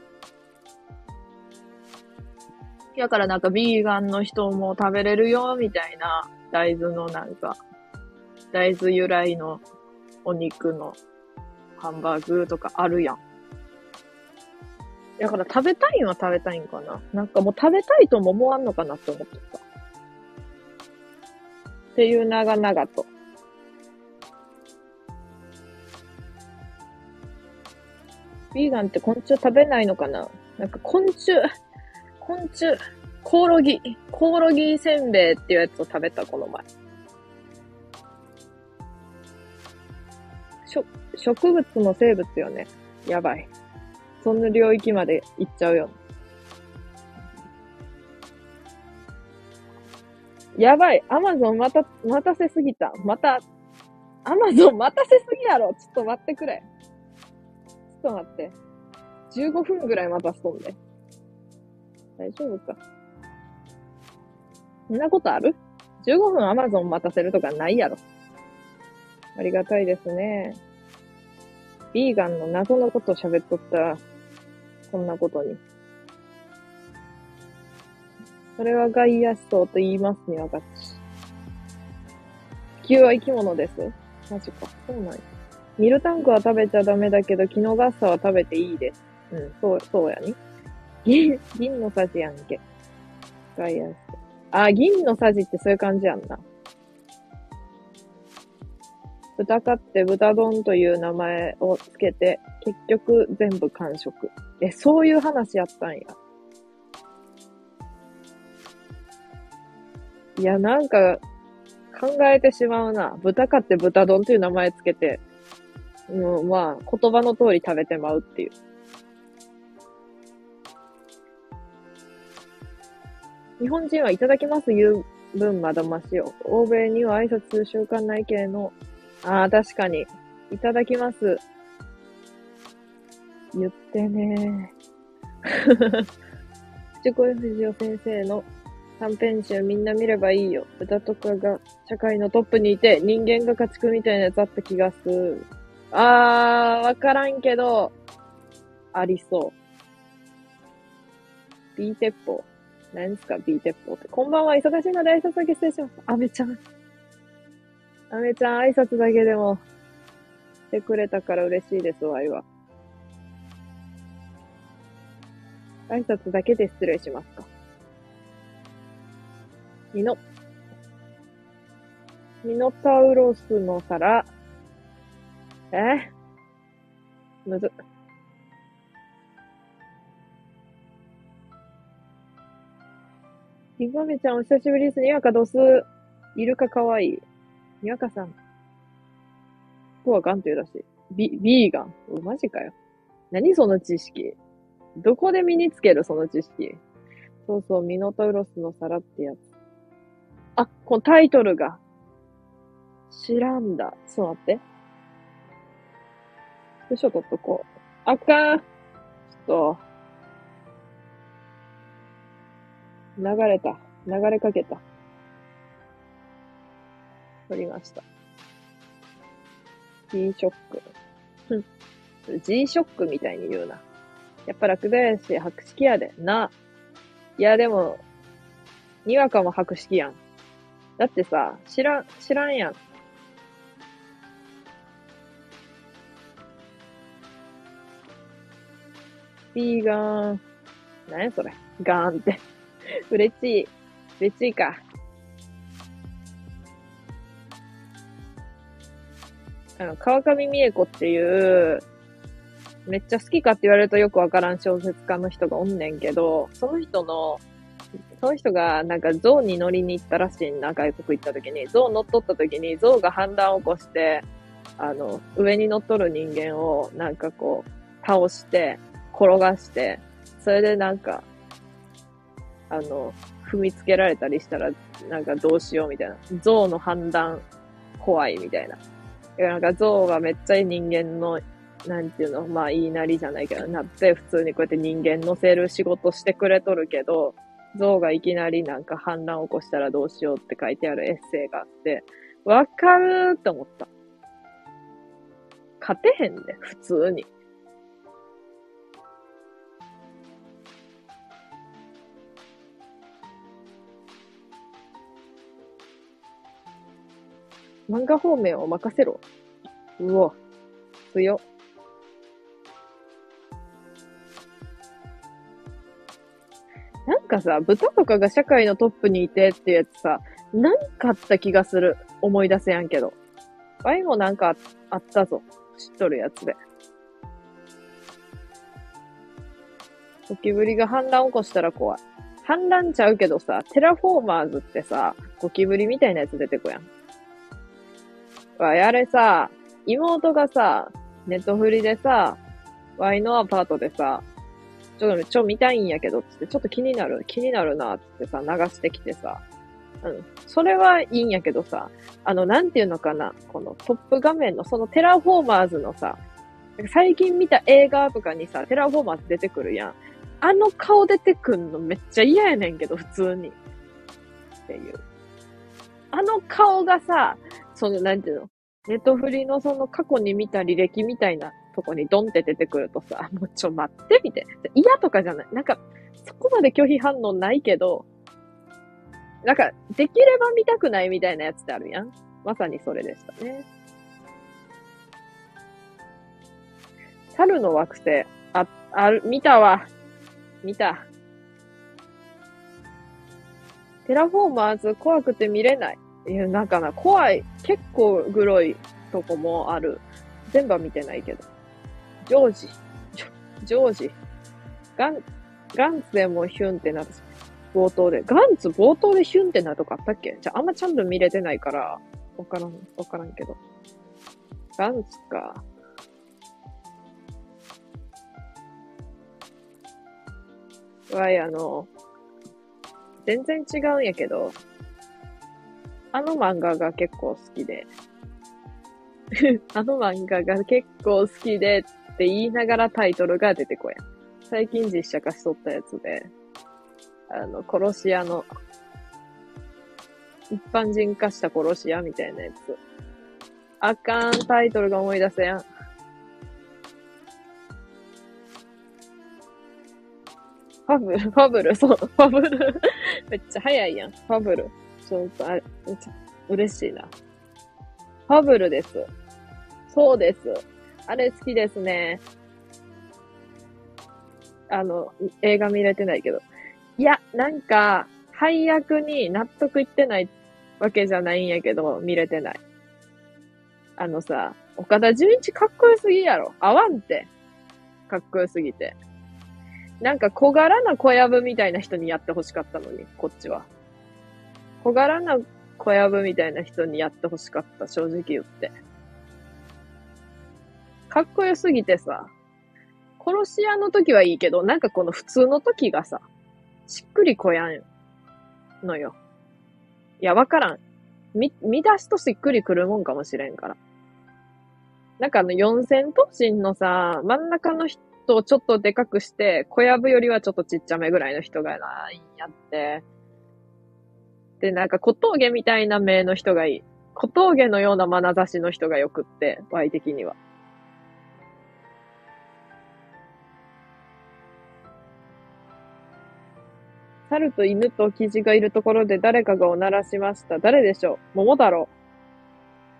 だからなんかビーガンの人も食べれるよ、みたいな大豆のなんか、大豆由来のお肉のハンバーグとかあるやん。だから食べたいんは食べたいんかな。なんかもう食べたいとも思わんのかなって思ってた。っていう長々と。ビーガンって昆虫食べないのかななんか昆虫、昆虫、コオロギ、コオロギせんべいっていうやつを食べた、この前。しょ、植物の生物よね。やばい。そんな領域まで行っちゃうよ。やばい。アマゾンまた、待たせすぎた。また、アマゾン待たせすぎやろ。ちょっと待ってくれ。ちょっと待って。15分ぐらい待たすとんで。大丈夫か。そんなことある ?15 分アマゾン待たせるとかないやろ。ありがたいですね。ビーガンの謎のこと喋っとったら、こんなことに。それは外野思想と言いますにわかっち。地球は生き物です。マジか。そうなんや。ミルタンクは食べちゃダメだけど、キノガッサは食べていいです。うん、そう、そうやに。銀、銀のさじやんけ。外野思想。あ、銀のさじってそういう感じやんな。豚かって豚丼という名前をつけて、結局全部完食。え、そういう話やったんや。いや、なんか、考えてしまうな。豚かって豚丼という名前つけて、うん、まあ、言葉の通り食べてまうっていう。日本人はいただきます言う分まだましよ。欧米には挨拶する習慣ない系のああ、確かに。いただきます。言ってねー。藤子不二雄先生の短編集みんな見ればいいよ。歌とかが社会のトップにいて人間が家畜みたいなやつあった気がする。あー、わからんけど、ありそう。B 鉄砲。何ですか ?B 鉄砲って。こんばんは、忙しいので挨拶だけ失礼します。あ、めちゃん。あめちゃん挨拶だけでもしてくれたから嬉しいです、わいは。挨拶だけで失礼しますか？ミノ、ミノタウロスの皿。え？むず。りんごめちゃんお久しぶりです。にわかドス、イルカかわいい。にわかさん。こはガンというらしい。ビ、ビーガン。マジかよ。何その知識。どこで身につける？その知識。そうそう、ミノタウロスの皿ってやつ。あ、このタイトルが。知らんだ。ちょっと待って。スクショ撮っとこう。あかん。と、流れた。流れかけた。取りました。G ショック。G ショックみたいに言うな。やっぱ落林白色やで。な。いや、でも、にわかも白色やん。だってさ、知らん、知らんやん。ピーガーン。何やそれ。ガーンって。嬉しい。嬉しいか。あの、川上美恵子っていう、めっちゃ好きかって言われるとよくわからん小説家の人がおんねんけど、その人の、その人がなんか象に乗りに行ったらしいな、外国行った時に。象乗っ取った時に象が反乱を起こして、あの、上に乗っ取る人間をなんかこう、倒して、転がして、それでなんか、あの、踏みつけられたりしたら、なんかどうしようみたいな。象の判断怖いみたいな。なんか象はめっちゃ人間の、なんていうの、まあ言いなりじゃないけど、なって普通にこうやって人間乗せる仕事してくれとるけど、象がいきなりなんか反乱起こしたらどうしようって書いてあるエッセイがあって、わかるーって思った。勝てへんで、普通に。漫画方面を任せろ。うわ、強。なんかさ、豚とかが社会のトップにいてっていうやつさ、なんかあった気がする。思い出せやんけど。ワイもなんかあったぞ。知っとるやつで。ゴキブリが反乱起こしたら怖い。反乱ちゃうけどさ、テラフォーマーズってさ、ゴキブリみたいなやつ出てこやん。わ、あれさ、妹がさ、ネットフリでさ、ワイのアパートでさ、ちょっと、ちょ、見たいんやけど、つって、ちょっと気になる、気になるな、つってさ、流してきてさ、うん。それはいいんやけどさ、あの、なんていうのかな、このトップ画面の、そのテラフォーマーズのさ、最近見た映画とかにさ、テラフォーマーズ出てくるやん。あの顔出てくんのめっちゃ嫌やねんけど、普通に。っていう。あの顔がさ、その、なんていうの？ネットフリのその過去に見た履歴みたいなとこにドンって出てくるとさ、もうちょ待ってみて。嫌とかじゃない。なんか、そこまで拒否反応ないけど、なんか、できれば見たくないみたいなやつってあるやん。まさにそれでしたね。猿の惑星。あ、ある、見たわ。見た。テラフォーマーズ怖くて見れない。いや、なんかな、怖い。結構グロいとこもある。全部は見てないけど。ジョージ。ジョージ。ガン、ガンツでもヒュンってなる。冒頭で。ガンツ冒頭でヒュンってなるとかあったっけ？じゃあ、あんまちゃんと見れてないから、わからん、わからんけど。ガンツか。わい、あの、全然違うんやけど、あの漫画が結構好きで、あの漫画が結構好きでって言いながらタイトルが出てこやん。最近実写化しとったやつで、あの、殺し屋の、一般人化した殺し屋みたいなやつ。あかん、タイトルが思い出せやん。ファブル、ファブル、そう、ファブル。めっちゃ早いやん。ファブル。ちょっと、あれ、嬉しいな。ファブルです。そうです。あれ好きですね。あの、映画見れてないけど。いや、なんか、配役に納得いってないわけじゃないんやけど、見れてない。あのさ、岡田純一かっこよすぎやろ。合わんって。かっこよすぎて。なんか小柄な小籔みたいな人にやってほしかったのに、こっちは。小柄な小籔みたいな人にやってほしかった、正直言って。かっこよすぎてさ、殺し屋の時はいいけど、なんかこの普通の時がさ、しっくりこやんのよ。いや、わからん。み、見出しとしっくりくるもんかもしれんから。なんかあの四千頭身のさ、真ん中の人をちょっとでかくして、小籔よりはちょっとちっちゃめぐらいの人がないんやって。で、なんか小峠みたいな目の人がいい。小峠のような眼差しの人がよくって、場合的には。猿と犬とキジがいるところで誰かがおならしました。誰でしょう？桃太郎。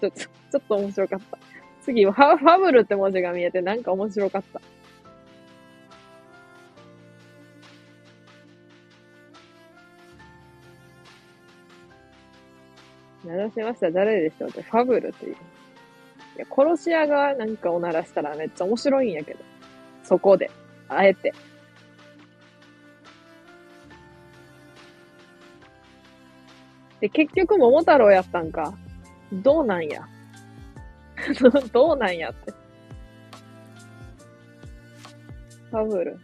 ちょっと、ちょっと面白かった。次、ファファブルって文字が見えてなんか面白かった。鳴らしました。誰でしょうって、ファブルっていう。いや、殺し屋がなんかおならしたらめっちゃ面白いんやけど。そこで。あえて。で、結局桃太郎やったんか。どうなんや。どうなんやって。ファブル。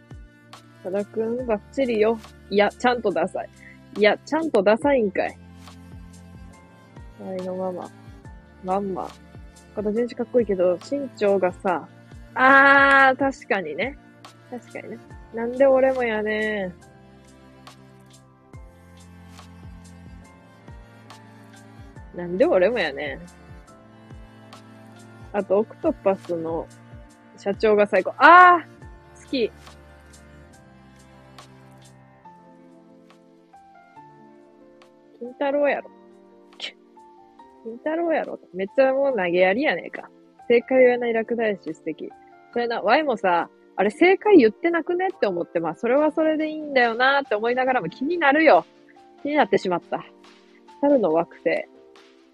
多田くん、バッチリよ。いや、ちゃんとダサい。いや、ちゃんとダサいんかい。はいのまま。まんま。形順かっこいいけど、身長がさ、あー、確かにね。確かにね。なんで俺もやねなんで俺もやねあと、オクトパスの社長が最高。あー好き。金太郎やろ。金太郎やろ。めっちゃもう投げやりやねえか。正解を言わない落第し素敵。それな、ワイもさ、あれ正解言ってなくねって思って、まあそれはそれでいいんだよなって思いながらも気になるよ。気になってしまった。猿の惑星。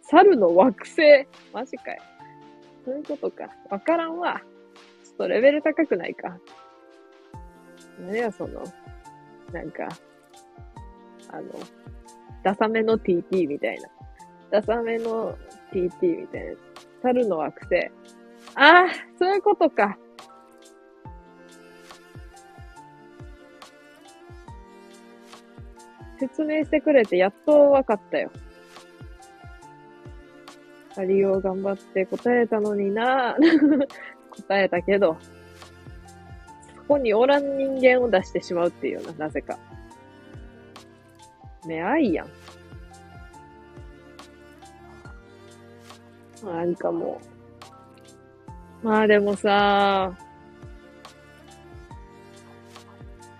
猿の惑星？マジかよ。そういうことか。わからんわ。ちょっとレベル高くないか。何やその、なんか、あの、ダサめの TT みたいな。ダサめの TT みたいな。猿の惑星。ああ、そういうことか。説明してくれてやっとわかったよ。ありを頑張って答えたのにな 答えたけど、そこにおらん人間を出してしまうっていうな、なぜか。ね、愛やん。なんかもう。まあでもさ、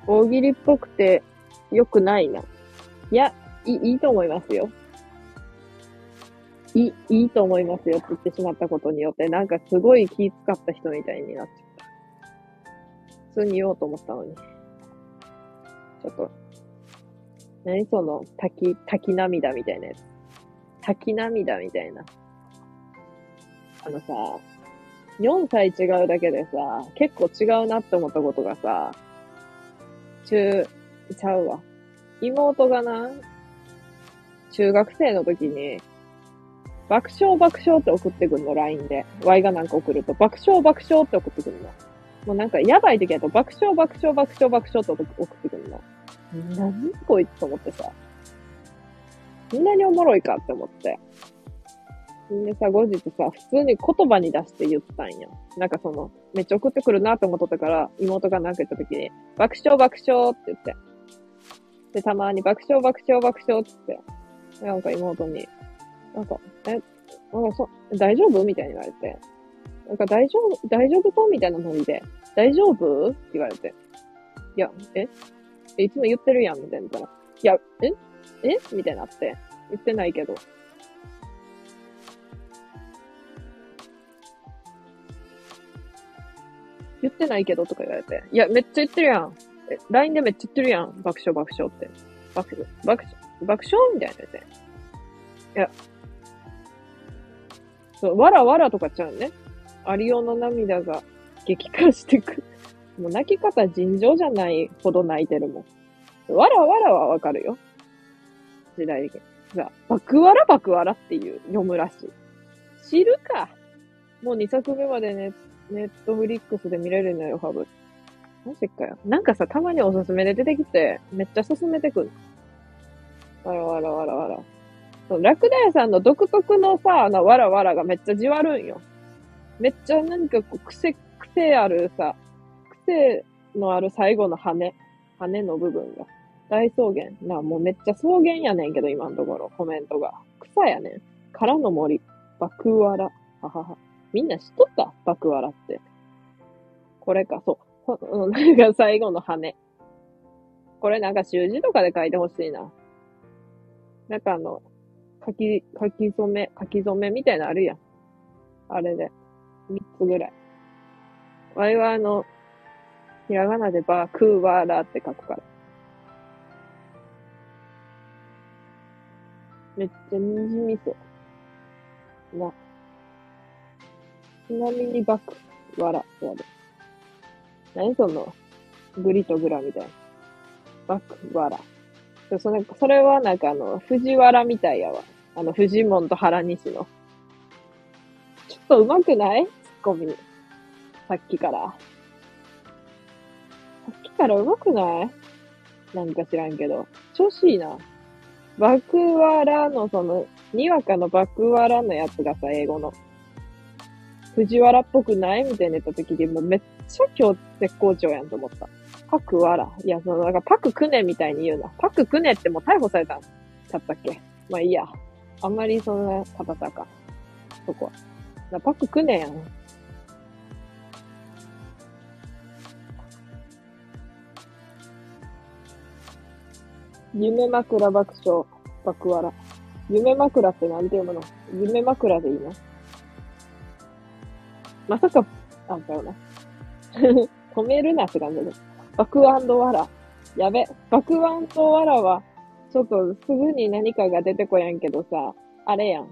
大喜利っぽくて良くないな。いや、いい、いいと思いますよ。いい、いいと思いますよって言ってしまったことによって、なんかすごい気使った人みたいになっちゃった。普通に言おうと思ったのに。ちょっと、何その、滝、滝涙みたいなやつ。滝涙みたいな。あのさ、4歳違うだけでさ、結構違うなって思ったことがさ、中、ちゃうわ。妹がな、中学生の時に、爆笑爆笑って送ってくんの、LINE で。Y がなんか送ると、爆笑爆笑って送ってくんの。もうなんかやばい時だと、爆笑爆笑爆笑爆笑って送ってくんの。何こいつと思ってさ。こんなにおもろいかって思って。でさ、後日さ、普通に言葉に出して言ったんや。なんかその、めっちゃ送ってくるなって思っとったから、妹がなんか言った時に、爆笑爆笑って言って。で、たまに爆笑爆笑爆笑って言って。なんか妹に、なんか、え、なんかそ、大丈夫みたいに言われて。なんか大丈夫、大丈夫そうみたいなノリで、大丈夫って言われて。いや、え？えいつも言ってるやんみたいな。いや、え？え？みたいになって。言ってないけど。言ってないけどとか言われて。いや、めっちゃ言ってるやん。え、LINE でめっちゃ言ってるやん。爆笑爆笑って。爆笑、爆笑、爆笑みたいな言って。いや、そう、わらわらとかちゃうね。アリオの涙が激化してく。もう泣き方尋常じゃないほど泣いてるもん。わらわらはわかるよ。時代的に。さ、爆わら爆わらっていう読むらしい。知るか。もう2作目までね、ネットフリックスで見れるのよ、ハブ。マジかよ。なんかさ、たまにおすすめで出てきて、めっちゃ進めてくる。わらわらわらわら。そう、ラクダ屋さんの独特のさ、あの、わらわらがめっちゃじわるんよ。めっちゃなんかこう、癖、癖あるさ、癖のある最後の羽、羽の部分が。大草原。な、もうめっちゃ草原やねんけど、今のところ、コメントが。草やねん。空の森。バクワラ。ははは。みんな知っとった？バクワラって。これか、そう。なんか最後の羽。これなんか習字とかで書いてほしいな。なんかあの、書き、書き初め、書き初めみたいなのあるやん。あれで。三つぐらい。わいはあの、ひらがなでバークーワラって書くから。めっちゃにじみそう。な。ちなみにバク、わら、やで。何その、グリとグラみたいな。バク、わら。それ、それはなんかあの、藤原みたいやわ。あの、藤門と原西の。ちょっと上手くない？ツッコミ。さっきから。さっきから上手くない？なんか知らんけど。調子いいな。バクワラのその、にわかのバクワラのやつがさ、英語の。藤原っぽくないみたいな言った時に、もうめっちゃ今日絶好調やんと思った。パクワラ。いや、その、なんかパククネみたいに言うな。パククネってもう逮捕されたんだったっけ？まあいいや。あんまりそんな硬さか。そこは。なパククネやん。夢枕爆笑、爆笑。夢枕ってなんて読むの？夢枕でいいの？まさか、あ、んたよな。止めるなって感じで。爆笑。やべ。爆笑は、ちょっとすぐに何かが出てこやんけどさ、あれやん。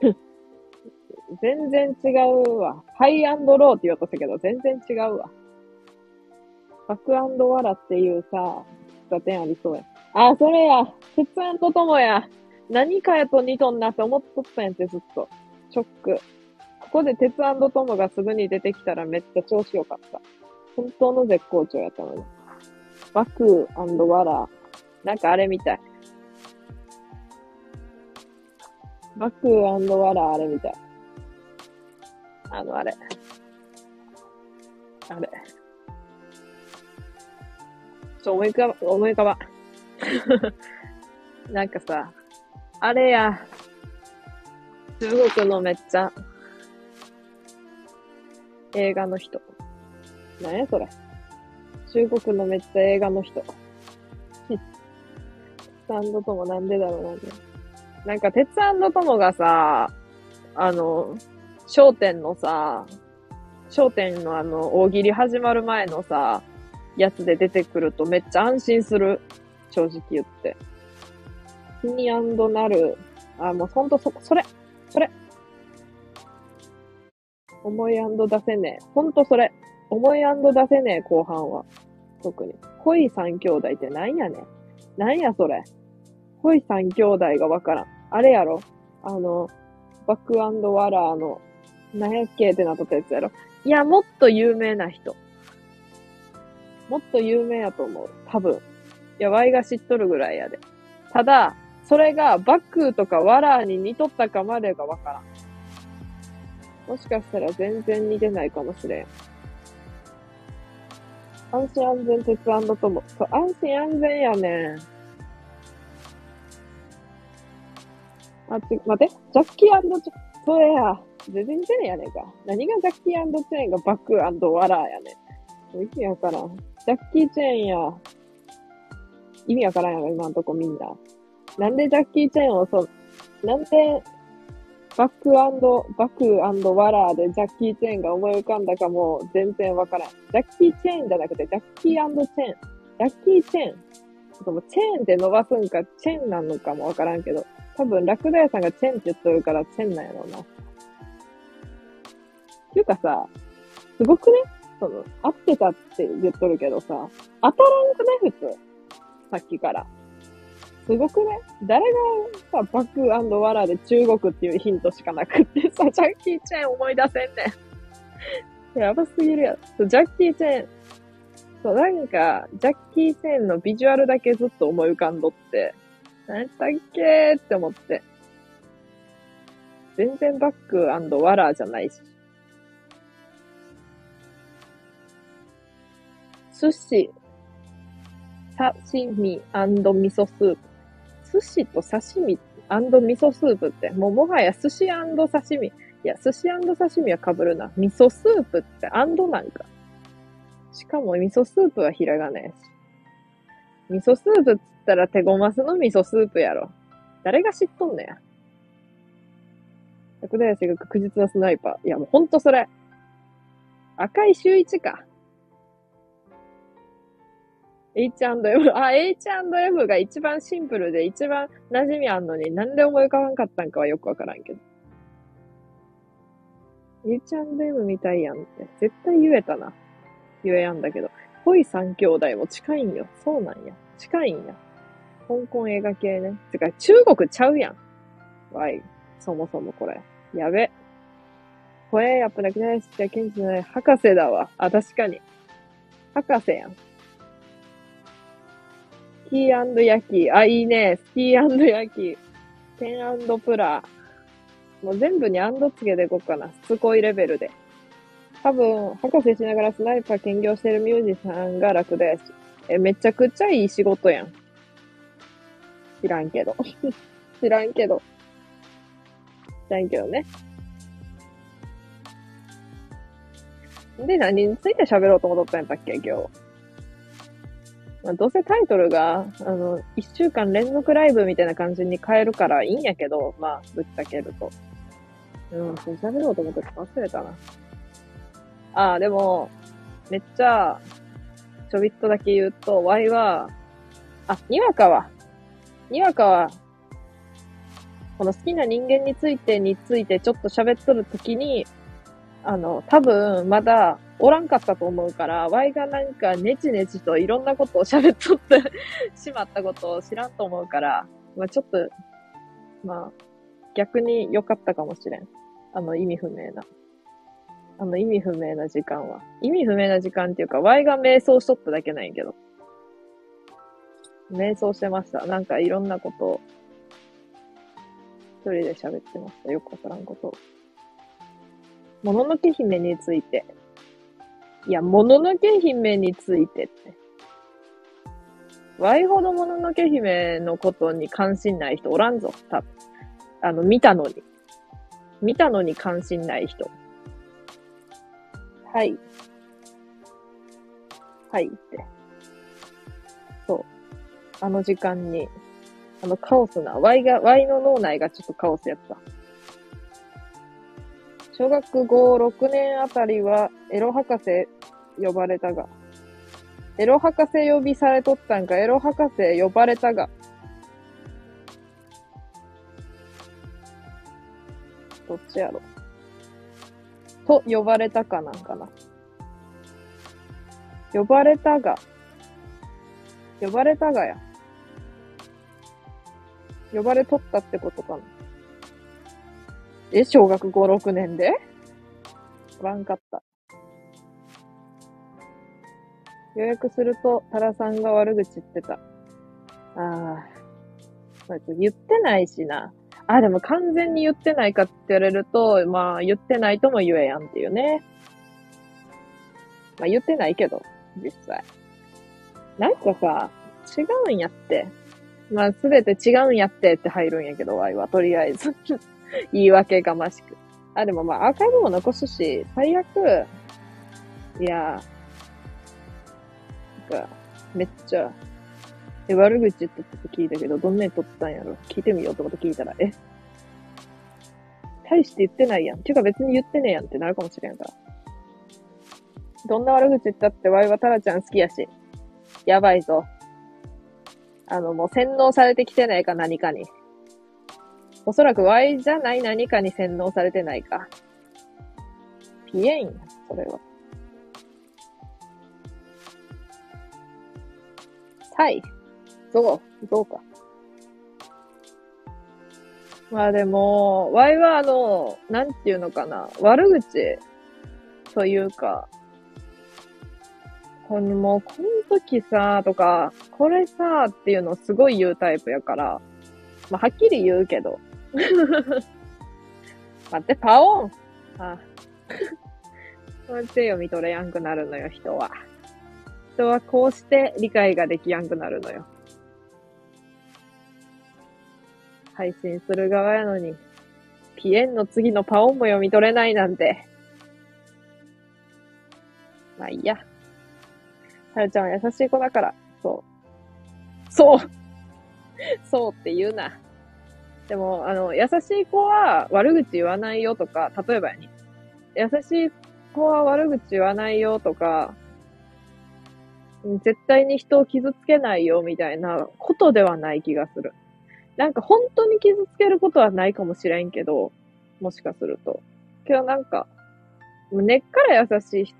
全然違うわ。ハイアンドローって言おうとしたけど、全然違うわ。爆笑っていうさ、喫点ありそうや。あ、それや。鉄腕とともや。何かやと似とんなって思っとったんやって、ずっと。ショック。ここで鉄腕ともがすぐに出てきたらめっちゃ調子よかった。本当の絶好調やったのに。バクーワラー。なんかあれみたい。バクーワラーあれみたい。あの、あれ。あれ。ちょ、思い浮かば、思い浮かば。なんかさ、あれや、中国のめっちゃ、映画の人。なんやそれ。中国のめっちゃ映画の人。鉄腕ともなんでだろうなんで。なんか、鉄腕ともがさ、あの、商店のさ、商店のあの、大喜利始まる前のさ、やつで出てくるとめっちゃ安心する。正直言って。気になる。あ、もうほんとそ、それ、それ。思い出せねえ。ほんとそれ。思い出せねえ、後半は。特に。恋三兄弟ってなんやねん。なんやそれ。恋三兄弟がわからん。あれやろあの、バックワラーの、なんやっけってなっとったやつやろ。いや、もっと有名な人。もっと有名やと思う。多分。いや、ワイが知っとるぐらいやで。ただ、それがバックとかワラーに似とったかまでがわからん。もしかしたら全然似てないかもしれん。安心安全鉄腕とも。そう、安心安全やねん。あ、ち、待って。ジャッキーチェーン、それや。全然似てねえやねんか。何がジャッキーチェーンがバックワラーやねん。意味わからん。ジャッキー・チェーンや。意味わからんやろ、今んとこみんな。なんでジャッキー・チェーンをそう、なんで、バックバックワラーでジャッキー・チェーンが思い浮かんだかも全然わからん。ジャッキー・チェーンじゃなくて、ジャッキーチェーン。ジャッキー・チェーン。そのチェーンで伸ばすんか、チェーンなのかもわからんけど、多分、ラクダ屋さんがチェーンって言っとるから、チェーンなんやろうな。ていうかさ、すごくね？その、合ってたって言っとるけどさ、当たらんくない？普通。さっきから。すごくね？誰がさ、バックワラで中国っていうヒントしかなくって さ、ジャッキー・チェーン思い出せんねん。やばすぎるやん。ジャッキー・チェーン。そう、なんか、ジャッキー・チェーンのビジュアルだけずっと思い浮かんどって、何だっけーって思って。全然バックワラーじゃないし。寿司、刺身味噌スープ。寿司と刺身味噌スープって、もうもはや寿司刺身。いや、寿司刺身は被るな。味噌スープってなんか。しかも味噌スープはひらがなやし。味噌スープっつったら手ごますの味噌スープやろ。誰が知っとんねや。桜林が確実なスナイパー。いや、もうほんとそれ。赤い周一か。H&M。あ、H&M が一番シンプルで一番馴染みあんのになんで思い浮かばんかったんかはよくわからんけど。H&M みたいやんって。絶対言えたな。言えやんだけど。恋三兄弟も近いんよ。そうなんや。近いんや。香港映画系ね。てか、中国ちゃうやん。わい。そもそもこれ。やべ。これ、やっぱなくないし、じゃ、ケンジない。博士だわ。あ、確かに。博士やん。スキー焼き。あ、いいね。スキー焼き。テンプラーもう全部にアンドつけていこうかな。しつこいレベルで。多分、博士しながらスナイパー兼業してるミュージシャンが楽だし。え、めちゃくちゃいい仕事やん。知らんけど。知らんけど。知らんけどね。で、何について喋ろうと思ったんやったっけ、今日。まあ、どうせタイトルが、あの、一週間連続ライブみたいな感じに変えるからいいんやけど、まあ、ぶっちゃけると。うん、そう喋ろうと思って忘れたな。ああ、でも、めっちゃ、ちょびっとだけ言うと、Y は、あ、にわかは、にわかは、この好きな人間についてについてちょっと喋っとるときに、あの、多分まだおらんかったと思うから、Y がなんかネチネチといろんなことを喋っとってしまったことを知らんと思うから、まあちょっと、まあ、逆に良かったかもしれん。あの意味不明な。あの意味不明な時間は。意味不明な時間っていうか、Y が瞑想しとっただけないけど。瞑想してました。なんかいろんなことを、一人で喋ってました。よくわからんことを。もののけ姫について。いや、もののけ姫についてって。Y ほどもののけ姫のことに関心ない人おらんぞ、多分。あの、見たのに。見たのに関心ない人。はい。はいって。そう。あの時間に、あのカオスな、Y が、Y の脳内がちょっとカオスやった。小学5、6年あたりは、エロ博士呼ばれたが、エロ博士呼びされとったんか、エロ博士呼ばれたが、どっちやろ。と呼ばれたかなんかな。呼ばれたが、呼ばれたがや。呼ばれとったってことかな。え、小学5、6年で？おらんかった。予約すると、タラさんが悪口言ってた。ああ。言ってないしな。あ、でも完全に言ってないかって言われると、まあ言ってないとも言えやんっていうね。まあ言ってないけど、実際。なんかさ、違うんやって。まあすべて違うんやってって入るんやけど、ワイはとりあえず。言い訳がましく。あ、でもまあアーカイブも残すし、最悪、いや、なんか、めっちゃ、え、悪口言ったって聞いたけど、どんなに撮ったんやろ？聞いてみようってこと聞いたら、え？大して言ってないやん。ていうか別に言ってねえやんってなるかもしれんから。どんな悪口言ったってワイはタラちゃん好きやし。やばいぞ。あの、もう洗脳されてきてないか何かに。おそらく Y じゃない何かに洗脳されてないか。ピエンそれは。はい。そう、そうか。まあでも、ワイはあの、なんていうのかな、悪口というか、このもう、この時さ、とか、これさ、っていうのをすごい言うタイプやから、まあはっきり言うけど。待って、パオンあ、こうやって読み取れやんくなるのよ、人は。人はこうして理解ができやんくなるのよ。配信する側やのに、ピエンの次のパオンも読み取れないなんて。まあいいや。はるちゃんは優しい子だから、そう。そう そうって言うな。でも、あの、優しい子は悪口言わないよとか、例えばやに。優しい子は悪口言わないよとか、絶対に人を傷つけないよみたいなことではない気がする。なんか本当に傷つけることはないかもしれんけど、もしかすると。けどなんか、根っから優しい人、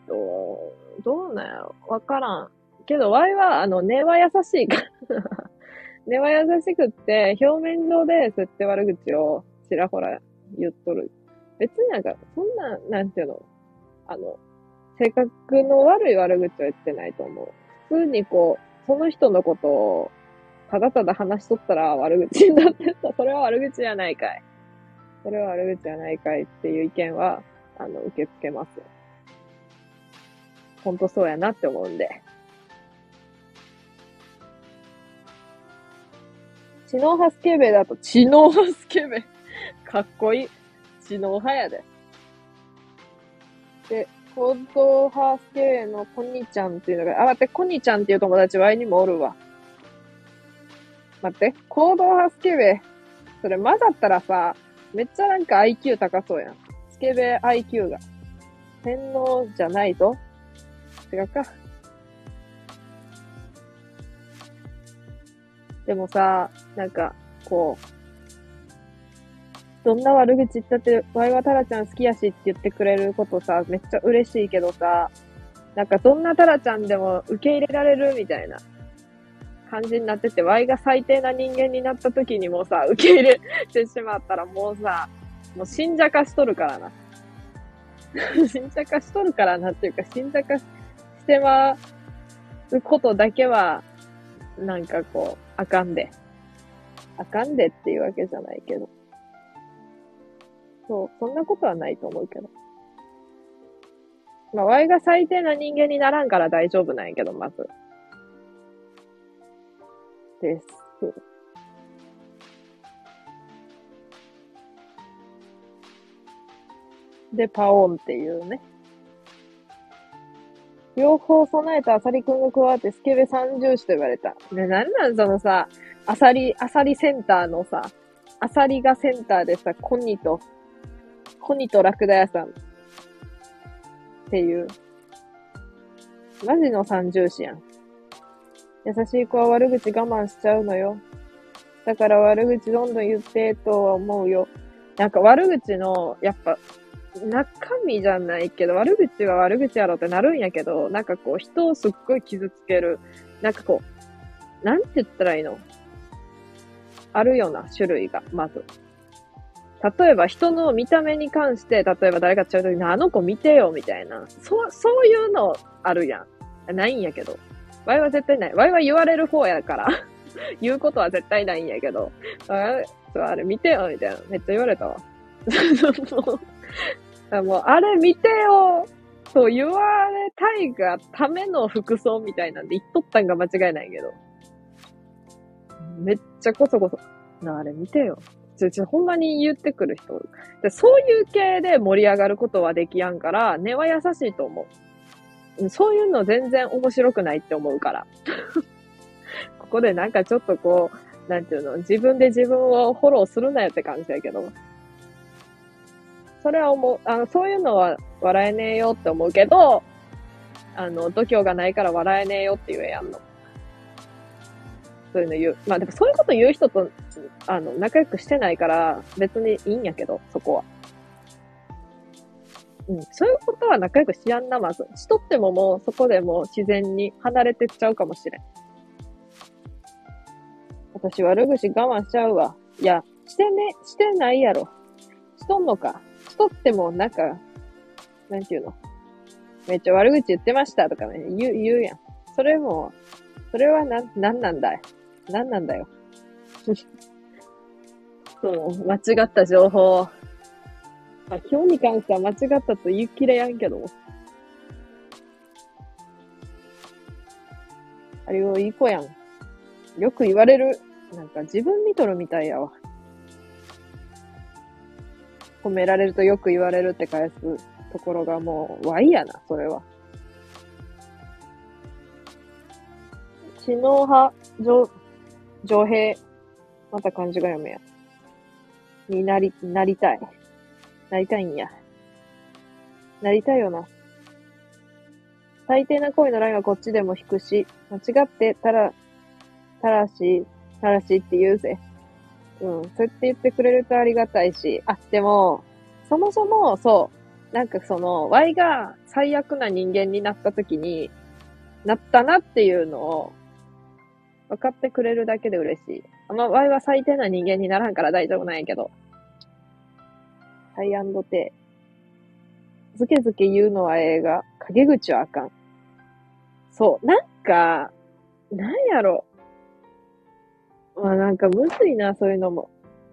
どうなんやろわからん。けど、ワイは、あの、根は優しいから 根は優しくって、表面上でそうやって悪口をちらほら言っとる。別になんか、そんな、なんていうの、あの、性格の悪い悪口は言ってないと思う。普通にこう、その人のことを、ただただ話しとったら悪口になってた。それは悪口じゃないかい。それは悪口じゃないかいっていう意見は、あの、受け付けます。ほんとそうやなって思うんで。知能派スケベだと、知能派スケベ。かっこいい。知能派やで。で、行動派スケベのコニちゃんっていうのが、あ、待って、コニちゃんっていう友達ワイにもおるわ。待って、行動派スケベ。それ混ざったらさ、めっちゃなんか IQ 高そうやん。スケベ IQ が。洗脳じゃないぞ。違うか。でもさ、なんか、こう、どんな悪口言ったって、ワイはタラちゃん好きやしって言ってくれることさ、めっちゃ嬉しいけどさ、なんかどんなタラちゃんでも受け入れられるみたいな感じになってて、ワイが最低な人間になった時にもさ、受け入れてしまったらもうさ、もう信者化しとるからな。信者化しとるからなっていうか、信者化してまうことだけは、なんかこう、あかんで。あかんでっていうわけじゃないけど。そう、そんなことはないと思うけど。まあ、ワイが最低な人間にならんから大丈夫なんやけど、まず。です。で、パオンっていうね。両方備えたアサリくんが加わってスケベ三重視と言われた。ね、なんなんそのさ、アサリ、アサリセンターのさ、アサリがセンターでさ、コニと、コニとラクダ屋さんっていう、マジの三重視やん。優しい子は悪口我慢しちゃうのよ。だから悪口どんどん言ってとは思うよ。なんか悪口の、やっぱ、中身じゃないけど、悪口は悪口やろってなるんやけど、なんかこう、人をすっごい傷つける。なんかこう、なんて言ったらいいの？あるような種類が、まず。例えば人の見た目に関して、例えば誰かちゃうときに、あの子見てよ、みたいな。そう、そういうのあるやん。ないんやけど。ワイは絶対ない。ワイは言われる方やから 言うことは絶対ないんやけど。あれあれ見てよ、みたいな。めっちゃ言われたわ。もう、あれ見てよそう言われたいがための服装みたいなんで言っとったんが間違いないけど。めっちゃこそこそ。なあれ見てよ。ちょ、ちょ、ほんまに言ってくる人でそういう系で盛り上がることはできやんから、根は優しいと思う。そういうの全然面白くないって思うから。ここでなんかちょっとこう、なんていうの、自分で自分をフォローするなよって感じだけど。それは思う、あの、そういうのは笑えねえよって思うけど、あの、度胸がないから笑えねえよって言えやんの。そういうの言う。まあでもそういうこと言う人と、あの、仲良くしてないから別にいいんやけど、そこは。うん。そういうことは仲良くしやんな、まず。しとってももうそこでもう自然に離れてっちゃうかもしれん。私悪口我慢しちゃうわ。いや、してね、してないやろ。しとんのか。しとってもなんか、なんていうの。めっちゃ悪口言ってましたとかね、言う、言うやん。それも、それはな、なんなんだよ。なんなんだよ。そう、間違った情報まあ、今日に関しては間違ったと言い切れやんけど。あれをいい子やん。よく言われる。なんか自分見とるみたいやわ。褒められるとよく言われるって返すところがもう、ワイやな、それは。知能派、上、上平。また漢字が読めや。になり、なりたい。なりたいんや。なりたいよな。最低な恋のラインはこっちでも引くし、間違ってたら、たらし、たらしって言うぜ。うん。そうやって言ってくれるとありがたいし。あ、でも、そもそも、そう。なんかその、Y が最悪な人間になった時に、なったなっていうのを、分かってくれるだけで嬉しい。まあ、Y は最低な人間にならんから大丈夫なんやけど。ハイアンドテずけずけ言うのは映画。陰口はあかん。そう。なんか、なんやろ。まあなんかむずいな、そういうのも。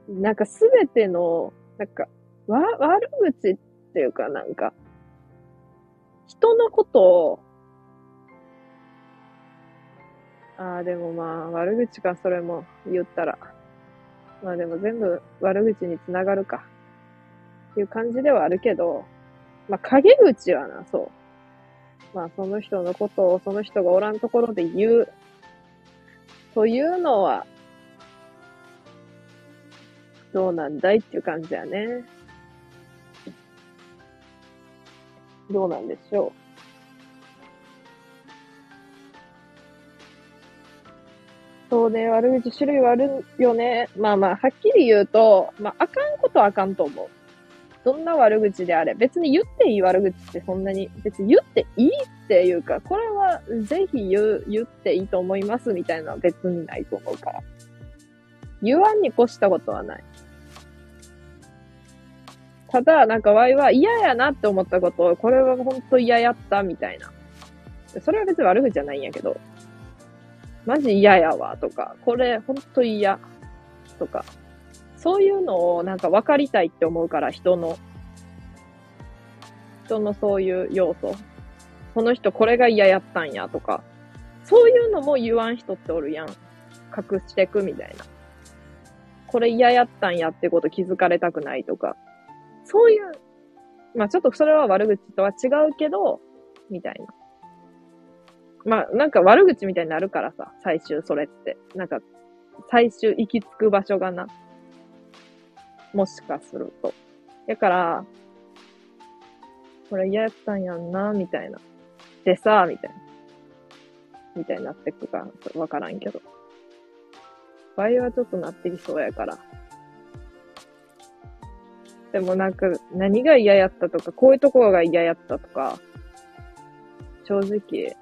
なんかすべての、なんか、わ、悪口っていうかなんか、人のことを、ああ、でもまあ、悪口か、それも言ったら。まあでも全部悪口につながるか。っていう感じではあるけど、まあ陰口はな、そう。まあその人のことをその人がおらんところで言う。というのは、どうなんだいっていう感じやね。どうなんでしょう。そうね、悪口種類はあるよね。まあまあ、はっきり言うと、まあ、あかんことはあかんと思う。どんな悪口であれ。別に言っていい悪口ってそんなに、別に言っていいっていうか、これはぜひ言う、言っていいと思いますみたいなのは別にないと思うから。言わんに越したことはない。ただ、なんかワイは嫌やなって思ったことを、これは本当嫌やったみたいな。それは別に悪口じゃないんやけど、マジ嫌やわとか、これ本当嫌とか、そういうのをなんか分かりたいって思うから、人の。人のそういう要素。この人これが嫌やったんやとか、そういうのも言わん人っておるやん。隠してくみたいな。これ嫌やったんやってこと気づかれたくないとか。そういう、まあちょっとそれは悪口とは違うけど、みたいな。まあなんか悪口みたいになるからさ、最終それって。なんか、最終行き着く場所がな。もしかすると。だから、これ嫌やったんやんな、みたいな。でさ、みたいな。みたいになってくかわからんけど。場合はちょっとなってきそうやから。でもなんか、何が嫌やったとか、こういうところが嫌やったとか、正直、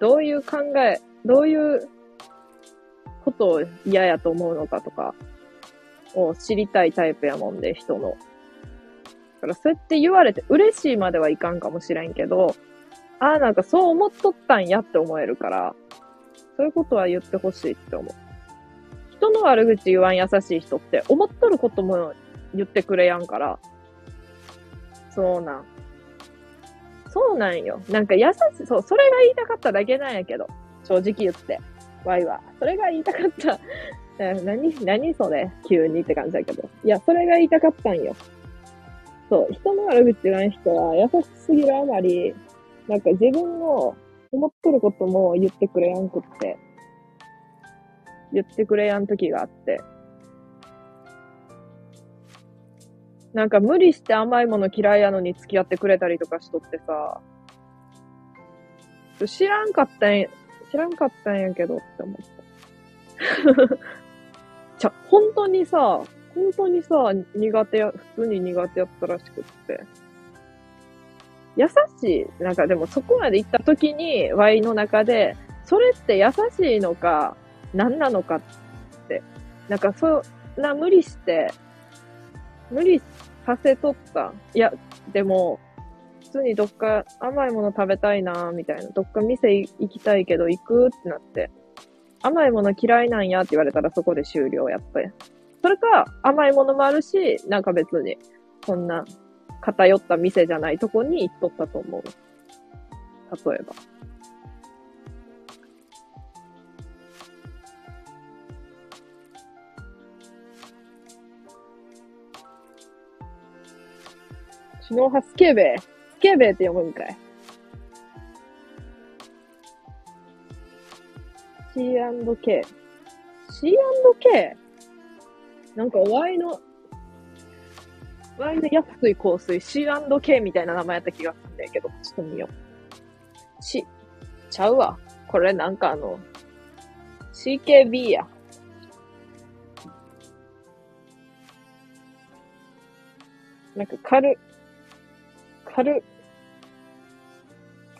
どういう考え、どういうことを嫌やと思うのかとか、を知りたいタイプやもんで、人の。だからそうやって言われて嬉しいまではいかんかもしれんけど、ああ、なんかそう思っとったんやって思えるから、そういうことは言ってほしいって思う。人の悪口言わん優しい人って思っとることも言ってくれやんから。そうなん。そうなんよ。なんか優し、そう、それが言いたかっただけなんやけど。正直言って。ワイは。それが言いたかった。何、何それ？急にって感じだけど。いや、それが言いたかったんよ。そう、人の悪口言わん人は優しすぎるあまり、なんか自分の思っとることも言ってくれやんくって。言ってくれやん時があって。なんか無理して甘いもの嫌いやのに付き合ってくれたりとかしとってさ、知らんかったんや、知らんかったんやけどって思った。じゃ、本当にさ、本当にさ、苦手や、普通に苦手やったらしくって。優しい。なんかでもそこまで行った時に、ワイの中で、それって優しいのか、何なのかって。なんかそんな無理して、無理させとった。いや、でも、普通にどっか甘いもの食べたいな、みたいな。どっか店行きたいけど行くってなって。甘いもの嫌いなんやって言われたらそこで終了やった。それか、甘いものもあるし、なんか別に、そんな偏った店じゃないとこに行っとったと思う。例えば。シノハスケベスケベって読むんかい。C&K。C&K? なんか Y の、Y の安い香水 C&K みたいな名前やった気がするんだけど、ちょっと見よう。C、ちゃうわ。これなんかあの、CKB や。なんかカル、カル、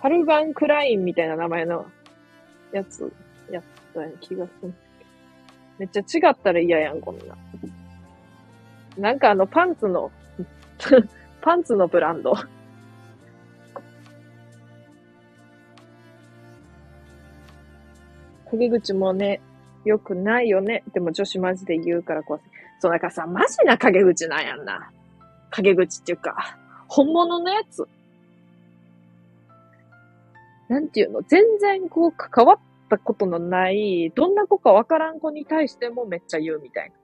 カルバン・クラインみたいな名前のやつやった気がする。めっちゃ違ったら嫌やん、こんな。なんかあの、パンツの パンツのブランド陰口もね、良くないよね。でも女子マジで言うから怖い。そう、だかさ、マジな陰口なんやんな。陰口っていうか、本物のやつ。なんていうの？全然こう関わったことのない、どんな子かわからん子に対してもめっちゃ言うみたいな。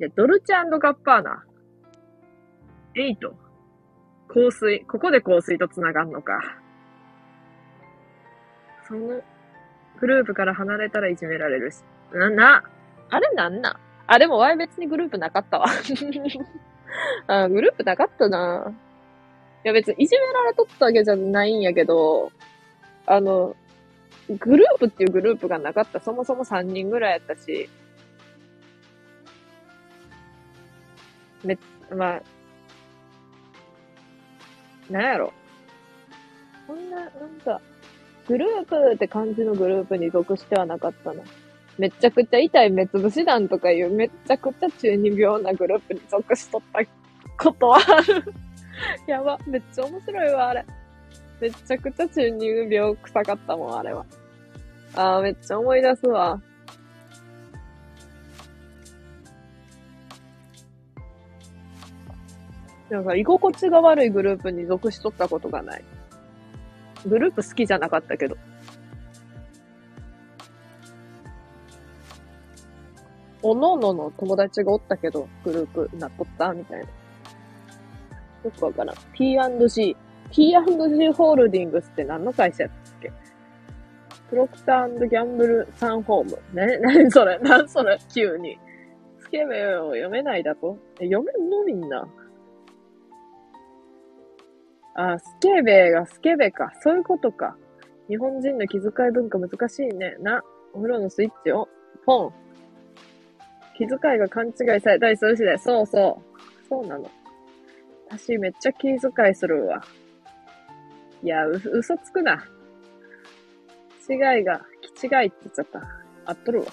いや、ドルチェガッパーナ。エイト。香水。ここで香水と繋がんのか。そのグループから離れたらいじめられるし。な、な、あれなんなん？あ、でも Y 別にグループなかったわ。あ、グループなかったな。いや別にいじめられとったわけじゃないんやけど、あの、グループっていうグループがなかった。そもそも3人ぐらいやったし、め、まあ、なんやろ。こんな、なんか、グループって感じのグループに属してはなかったな。めちゃくちゃ痛い目つぶし団とかいうめちゃくちゃ中二病なグループに属しとったことはある。やば、めっちゃ面白いわ、あれ。めちゃくちゃ中二病臭かったもん、あれは。あー、めっちゃ思い出すわ。なんか、居心地が悪いグループに属しとったことがない。グループ好きじゃなかったけど。おのおのの友達がおったけど、グループなっとったみたいな。よくわからん。P&G。P&G ホールディングスって何の会社やったっけ？プロクターギャンブルサンホーム。ね、なにそれ？なんそれ？急に。スケベを読めないだと？え、読めんのみんな。あ、スケベがスケベか。そういうことか。日本人の気遣い文化難しいね。な、お風呂のスイッチを、ポン。気遣いが勘違いされたりするしで、そうそう。そうなの。私めっちゃ気遣いするわ。いや、う、嘘つくな。違いが、気違いって言っちゃった。あっとるわ。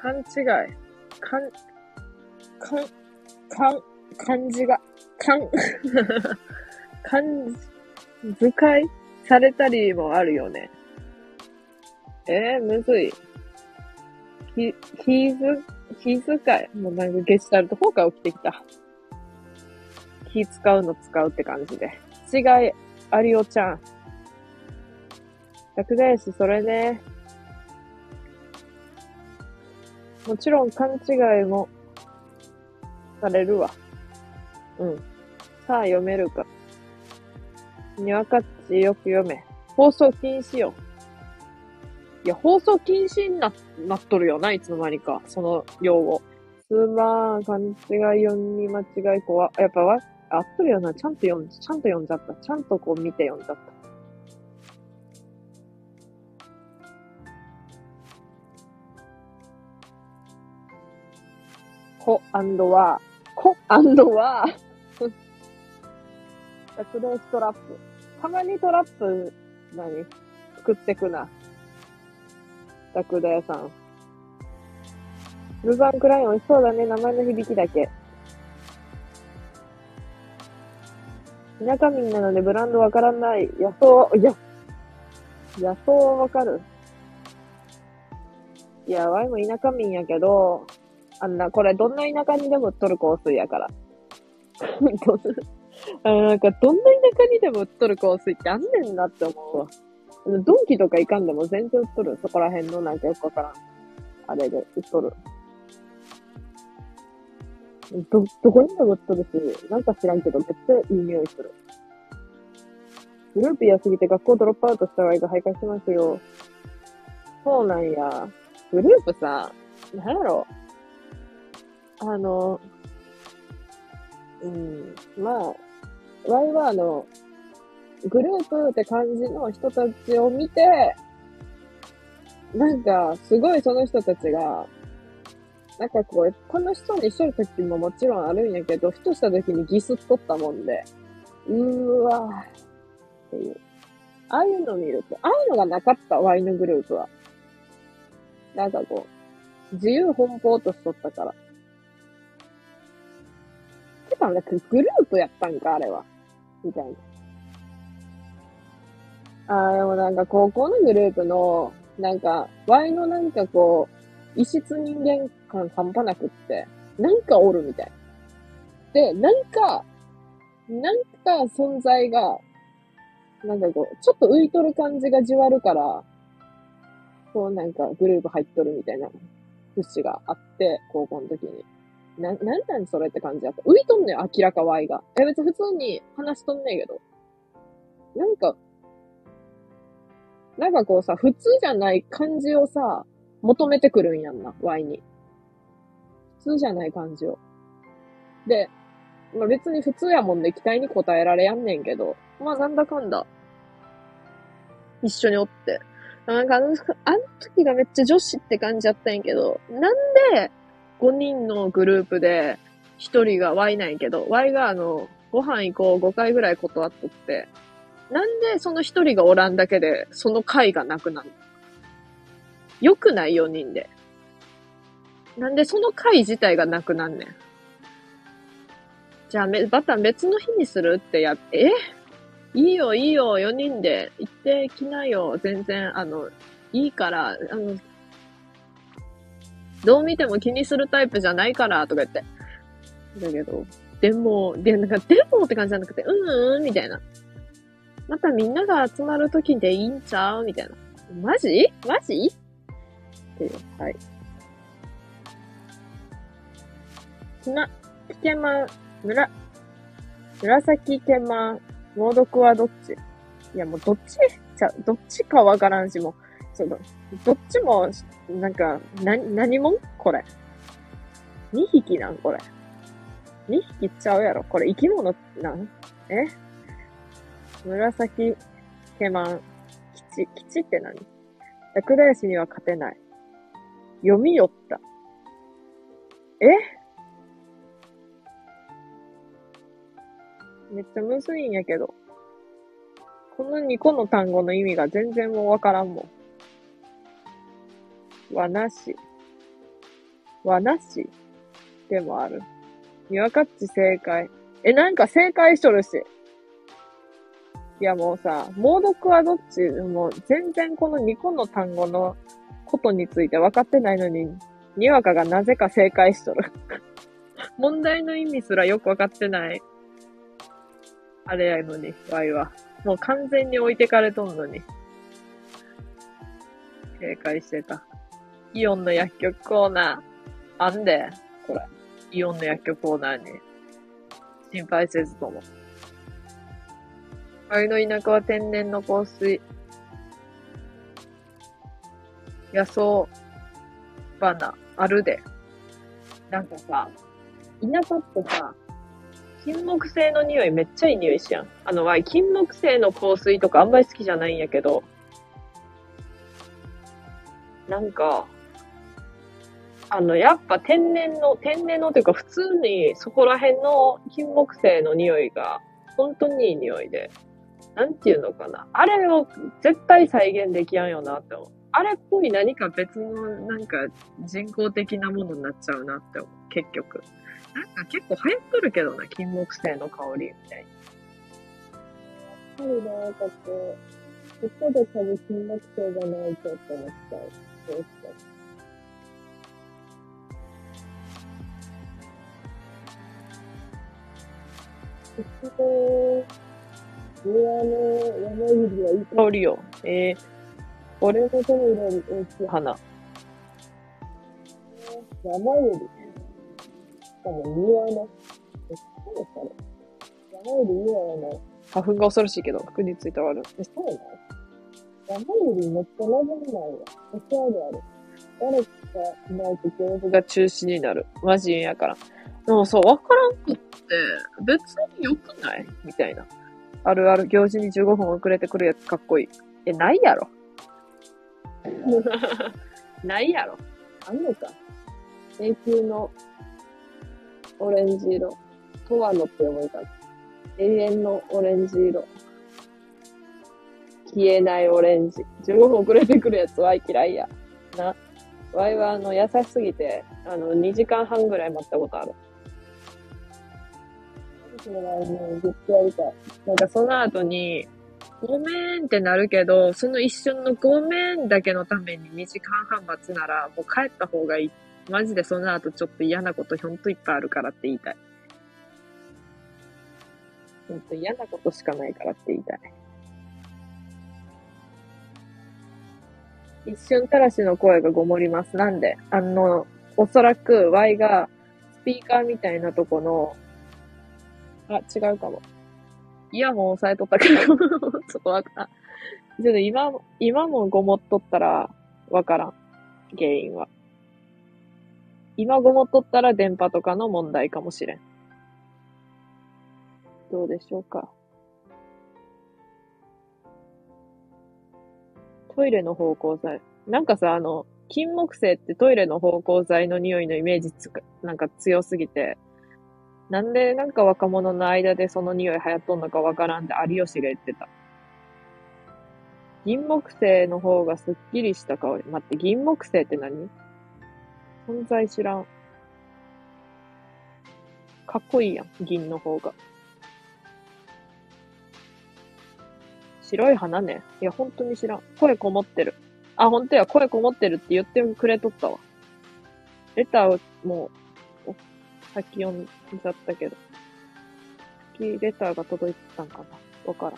勘違い。勘、勘、勘、漢字が、勘、漢字、使いされたりもあるよね。えー、むずい。ひ、ひず、気遣い。もうなんかゲシュタルト崩壊起きてきた。気使うの使うって感じで。違い、ありおちゃん。逆だし、それね。もちろん勘違いもされるわ。うん。さあ読めるか。にわかっちよく読め。放送禁止よ。いや、放送禁止にな、なっとるよな、いつの間にか。その用語。すまん、勘違い読み間違い怖。やっぱわ、あっとるよな。ちゃんと読ん、ちゃんと読んじゃった。ちゃんとこう見て読んじゃった。コは、コは、薬霊ストラップ。たまにトラップ、何作ってくな。ラクダ屋さん。ルバンクライン美味しそうだね。名前の響きだけ。田舎民なのでブランドわからない。野草、いや、野草はわかる。いや、ワイも田舎民やけど、あんな、これどんな田舎にでも取る香水やから。あのなんか、どんな田舎にでも取る香水ってあんねんなって思うわ。ドンキとか行かんでも全然売っとる。そこら辺のなんかよくわからん。あれで売っとる。ど、どこにでも売っとるし、なんか知らんけど、めっちゃいい匂いする。グループ嫌すぎて学校ドロップアウトした場合が徘徊してますよ。そうなんや。グループさ、なんやろ。あの、うん、まあ、ワイはあの、グループって感じの人たちを見て、なんか、すごいその人たちが、なんかこう、この人にしとる時ももちろんあるんやけど、ふとした時にギスっとったもんで、うーわーっていう。ああいうの見ると、ああいうのがなかった、ワイのグループは。なんかこう、自由奔放としとったから。てか、なんかグループやったんか、あれは。みたいな。ああ、でもなんか高校のグループの、なんか、Y のなんかこう、異質人間感半端なくって、なんかおるみたい。で、なんか、なんか存在が、なんかこう、ちょっと浮いとる感じがじわるから、こうなんかグループ入っとるみたいな節があって、高校の時に。な、なんなんそれって感じだった。浮いとんねよ、明らか Y が。え、別に普通に話しとんねえけど。なんか、なんかこうさ、普通じゃない感じをさ、求めてくるんやんな、Y に。普通じゃない感じを。で、まあ、別に普通やもんで期待に応えられやんねんけど、まあなんだかんだ、一緒におって。なんかあの、あの時がめっちゃ女子って感じやったんやけど、なんで5人のグループで1人が Y なんやけど、Y があの、ご飯行こう5回ぐらい断っとって、なんでその一人がおらんだけで、その回がなくなるよくない4人で。なんでその回自体がなくなんねん？じゃあ、バタン別の日にするってやって、え？いいよ、いいよ、4人で行ってきなよ。全然、あの、いいから、あの、どう見ても気にするタイプじゃないから、とか言って。だけど、でも、で、なんか、でもって感じじゃなくて、うんうん、みたいな。またみんなが集まるときでいいんちゃうみたいな。マジ？マジ？っていう、はい。ひな、キケマン、むら、紫ケマン、猛毒はどっち？いや、もうどっち？じゃ、どっちかわからんし、もう、ちょっと、どっちも、なんか、な、何も？これ。2匹なん？これ。2匹ちゃうやろ？これ生き物なん？え？紫ケマン、基地、基地って何？薬剤師には勝てない。読み寄った。え？めっちゃむずいんやけど。この2個の単語の意味が全然もうわからんもん。はなし。はなしでもある。にわかっち正解。え、なんか正解しとるし。いやもうさ、猛毒はどっち？もう全然この2個の単語のことについて分かってないのに、にわかがなぜか正解しとる。問題の意味すらよく分かってない。あれやのに、ワイは。もう完全に置いてかれとんのに。正解してた。イオンの薬局コーナー。あんで、これ。イオンの薬局コーナーに。心配せずとも。ワイの田舎は天然の香水。野草花、あるで。なんかさ、田舎ってさ、金木犀の匂いめっちゃいい匂いしやん。あの、わい、金木犀の香水とかあんまり好きじゃないんやけど、なんか、あの、やっぱ天然の、天然のというか普通にそこら辺の金木犀の匂いが本当にいい匂いで、なんていうのかな。あれを絶対再現できやんよなって思う。あれっぽい何か別のなんか人工的なものになっちゃうなって思う。結局。なんか結構流行っとるけどな、金木犀の香りみたいな。やっぱりな、かって、ここで多分金木犀がないとって思っちゃう。どうして？ここで、庭の山栗はいい香りよ。えー、俺の手の色より大きい花。山よの、え、そうですかね。山より庭の、花粉が恐ろしいけど、服についてはある。え、そうなの？山よりめっちゃ望めないわ。めっちゃあるある。誰かいないと教育が中止になる。マジやから。でもそう、わからんくって、別に良くない？みたいな。あるある、行事に15分遅れてくるやつかっこいい。え、ないやろ。ないやろ。あんのか。永久のオレンジ色。とはのって思いた。永遠のオレンジ色。消えないオレンジ。15分遅れてくるやつは嫌いや。な。ワイはあの、優しすぎて、あの、2時間半ぐらい待ったことある。その場合もずっとやりたい。なんかその後に、ごめんってなるけど、その一瞬のごめんだけのために2時間半待つなら、もう帰った方がいい。マジでその後ちょっと嫌なことほんといっぱいあるからって言いたい。ほんと嫌なことしかないからって言いたい。一瞬たらしの声がごもります。なんで？あの、おそらく Y がスピーカーみたいなとこの、あ、違うかも。イヤホン押さえとったけど ちょっとわからん。ちょっと今、今もごもっとったらわからん。原因は。今ごもっとったら電波とかの問題かもしれん。どうでしょうか。トイレの芳香剤。なんかさ、あの、金木犀ってトイレの芳香剤の匂いのイメージつか、なんか強すぎて、なんでなんか若者の間でその匂い流行っとんのかわからんって有吉が言ってた。銀木犀の方がすっきりした香り。待って、銀木犀って何？存在知らん。かっこいいやん、銀の方が。白い花ね。いや、本当に知らん。声こもってる。あ、本当や、声こもってるって言ってくれとったわ。レター、もう、さっき読んじゃったけど。さっきレターが届いてたんかな？わからん。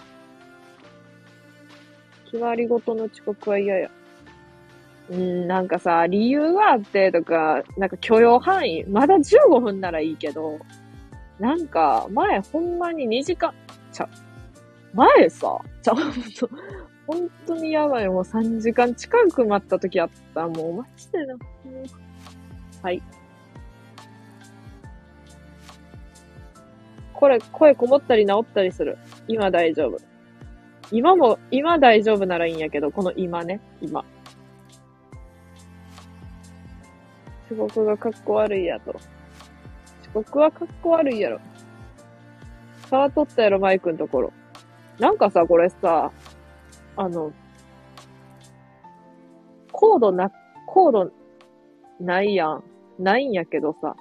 決まりごとの遅刻は嫌や。うん、なんかさ、理由があってとか、なんか許容範囲、まだ15分ならいいけど、なんか、前ほんまに2時間、ちゃ、前さ、ちゃほんと、本当にやばい。もう3時間近く待った時あった。もうマジでな。はい。これ、声こもったり治ったりする。今大丈夫。今も、今大丈夫ならいいんやけど、この今ね、今。遅刻がかっこ悪いやと。遅刻はかっこ悪いやろ。触っとったやろ、マイクのところ。なんかさ、これさ、あの、コードな、コードないやん。ないんやけどさ、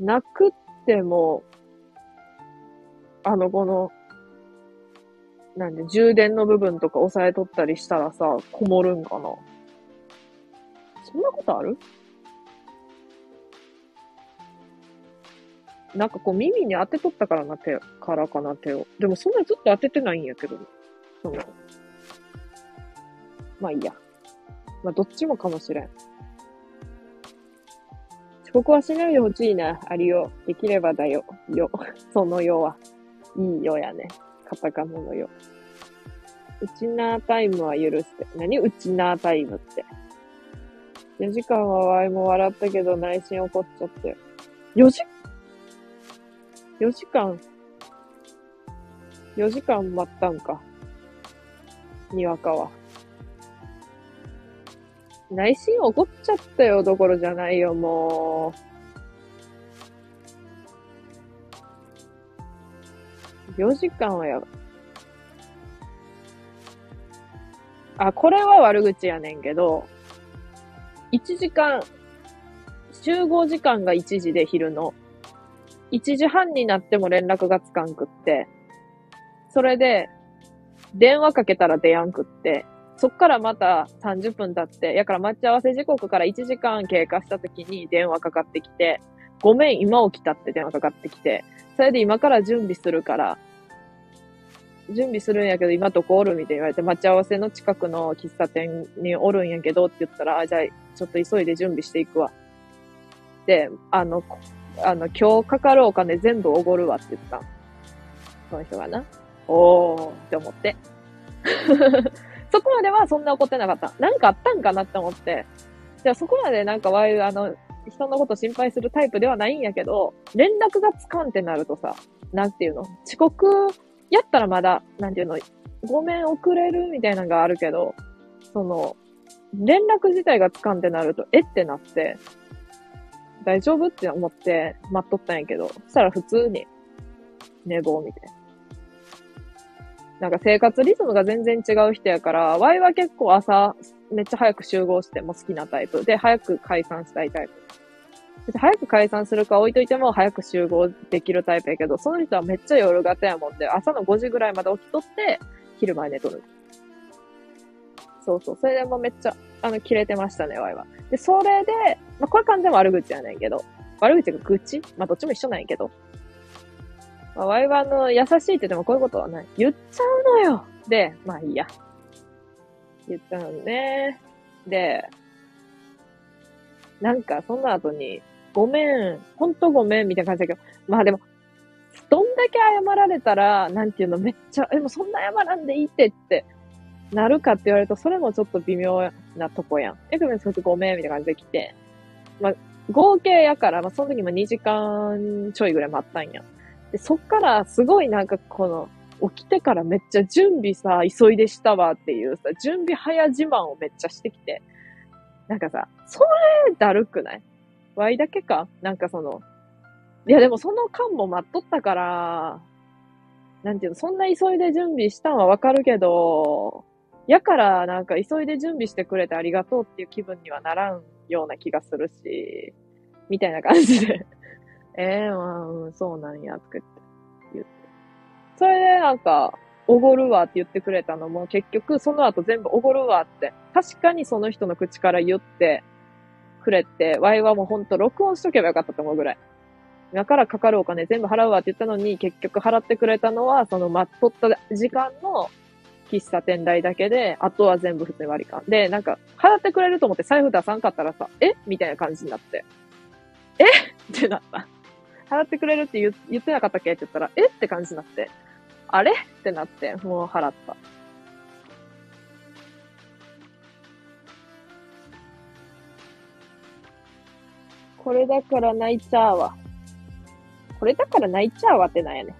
なくっても、あの、この、なんで、充電の部分とか押さえとったりしたらさ、こもるんかな？そんなことある？なんかこう耳に当てとったからな、手、からかな、手を。でもそんなずっと当ててないんやけど。その、まあいいや。まあどっちもかもしれん。遅刻はしないでほしいな、ありよ。できればだよ。よ。そのよは。いいよやね。カタカナのよ。ウチナータイムは許して。何ウチナータイムって。4時間はワイも笑ったけど内心怒っちゃって。4時 ?4 時間 ?4 時間待ったんか。にわかは。内心怒っちゃったよどころじゃないよ、もう。4時間はやばい。あ、これは悪口やねんけど、1時間、集合時間が1時で昼の。1時半になっても連絡がつかんくって、それで、電話かけたら出やんくって、そっからまた30分経って、やから待ち合わせ時刻から1時間経過した時に電話かかってきて、ごめん、今起きたって電話かかってきて、それで今から準備するから、準備するんやけど、今どこおるみたいに言われて、待ち合わせの近くの喫茶店におるんやけどって言ったら、あ、じゃあ、ちょっと急いで準備していくわ。で、あの、あの、今日かかるお金全部おごるわって言ったその人がな。おーって思って。そこまではそんな怒ってなかった。なんかあったんかなって思って。じゃあそこまでなんかわい、あの、人のこと心配するタイプではないんやけど、連絡がつかんってなるとさ、なんていうの？遅刻やったらまだ、なんていうのごめん遅れるみたいなのがあるけど、その、連絡自体がつかんってなると、えってなって、大丈夫って思って待っとったんやけど、そしたら普通に寝坊みたいな。なんか生活リズムが全然違う人やから、ワイは結構朝めっちゃ早く集合しても好きなタイプで、早く解散したいタイプ。早く解散するか置いといても早く集合できるタイプやけど、その人はめっちゃ夜型やもんで、朝の5時ぐらいまで起きとって、昼前寝とる。そうそう。それでもめっちゃ、あの、切れてましたね、ワイは。で、それで、まあ、これ完全悪口やねんけど、悪口が愚痴？まあ、どっちも一緒なんやけど。まあ、ワイはあの、優しいって言ってもこういうことはない。言っちゃうのよで、まあいいや。言ったのね。で、なんかその後に、ごめん、ほんとごめん、みたいな感じだけど、まあでも、どんだけ謝られたら、なんていうの、めっちゃ、でもそんな謝らんでいいってってなるかって言われると、それもちょっと微妙なとこやん。え、ごめん、それごめん、みたいな感じで来て。まあ、合計やから、まあ、その時も2時間ちょいぐらい待ったんや。で、そっからすごいなんかこの、起きてからめっちゃ準備さ、急いでしたわっていうさ、準備早自慢をめっちゃしてきて。なんかさ、それだるくない？ワイだけかなんかその、いやでもその間も待っとったから、なんていうの、そんな急いで準備したんはわかるけど、やからなんか急いで準備してくれてありがとうっていう気分にはならんような気がするし、みたいな感じでえ えー、まあ、うん、そうなんや、とかって。言って。それでなんか、おごるわって言ってくれたのも結局その後全部おごるわって、確かにその人の口から言ってくれて、ワイはもうほんと録音しとけばよかったと思うぐらい。だからかかるお金全部払うわって言ったのに、結局払ってくれたのは、その待っとった時間の喫茶店代だけで、あとは全部普通に割り勘。で、なんか、払ってくれると思って財布出さんかったらさ、え？みたいな感じになって。え？ってなった。払ってくれるって言言ってなかったっけ？って言ったら、え？って感じになって。あれ？ってなって、もう払った。これだから泣いちゃうわ。これだから泣いちゃうわってなんやね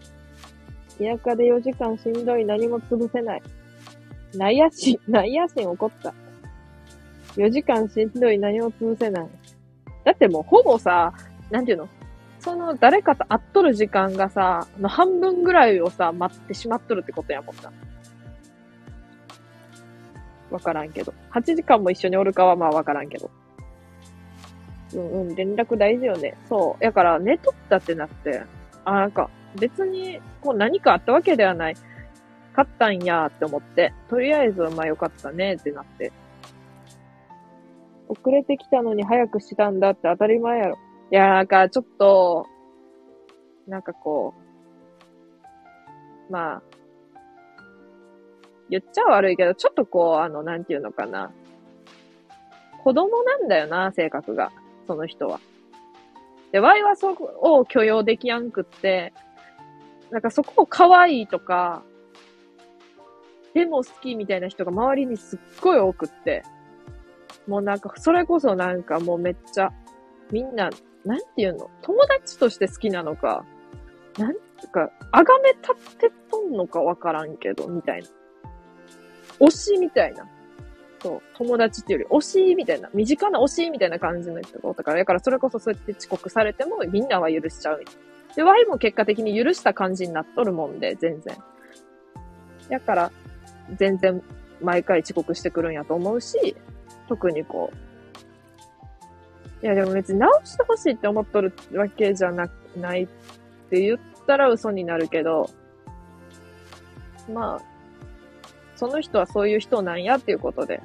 田舎で4時間しんどい何も潰せない。内野心、内野心怒った。4時間しんどい何も潰せない。だってもうほぼさ、なんていうの？その誰かと会っとる時間がさ、の半分ぐらいをさ、待ってしまっとるってことやもんな。わからんけど。8時間も一緒におるかはまあわからんけど。うんうん、連絡大事よね。そう。やから寝とったってなって、あ、なんか別にこう何かあったわけではない。勝ったんやって思って、とりあえずまあよかったねってなって。遅れてきたのに早くしたんだって当たり前やろ。いや、なんか、ちょっと、なんかこう、まあ、言っちゃ悪いけど、ちょっとこう、あの、なんていうのかな。子供なんだよな、性格が。その人は。で、ワイはそこを許容できやんくって、なんかそこを可愛いとか、でも好きみたいな人が周りにすっごい多くって、もうなんか、それこそなんかもうめっちゃ、みんななんていうの？友達として好きなのか、なんてか、あがめ立ってとんのかわからんけど、みたいな。推しみたいな。そう、友達っていうより、推しみたいな、身近な推しみたいな感じの人がおったから、だからそれこそそうやって遅刻されてもみんなは許しちゃう。で、ワイも結果的に許した感じになっとるもんで、全然。だから、全然毎回遅刻してくるんやと思うし、特にこう、いや、でも別に直してほしいって思っとるわけじゃな、ないって言ったら嘘になるけど、まあ、その人はそういう人なんやっていうことで、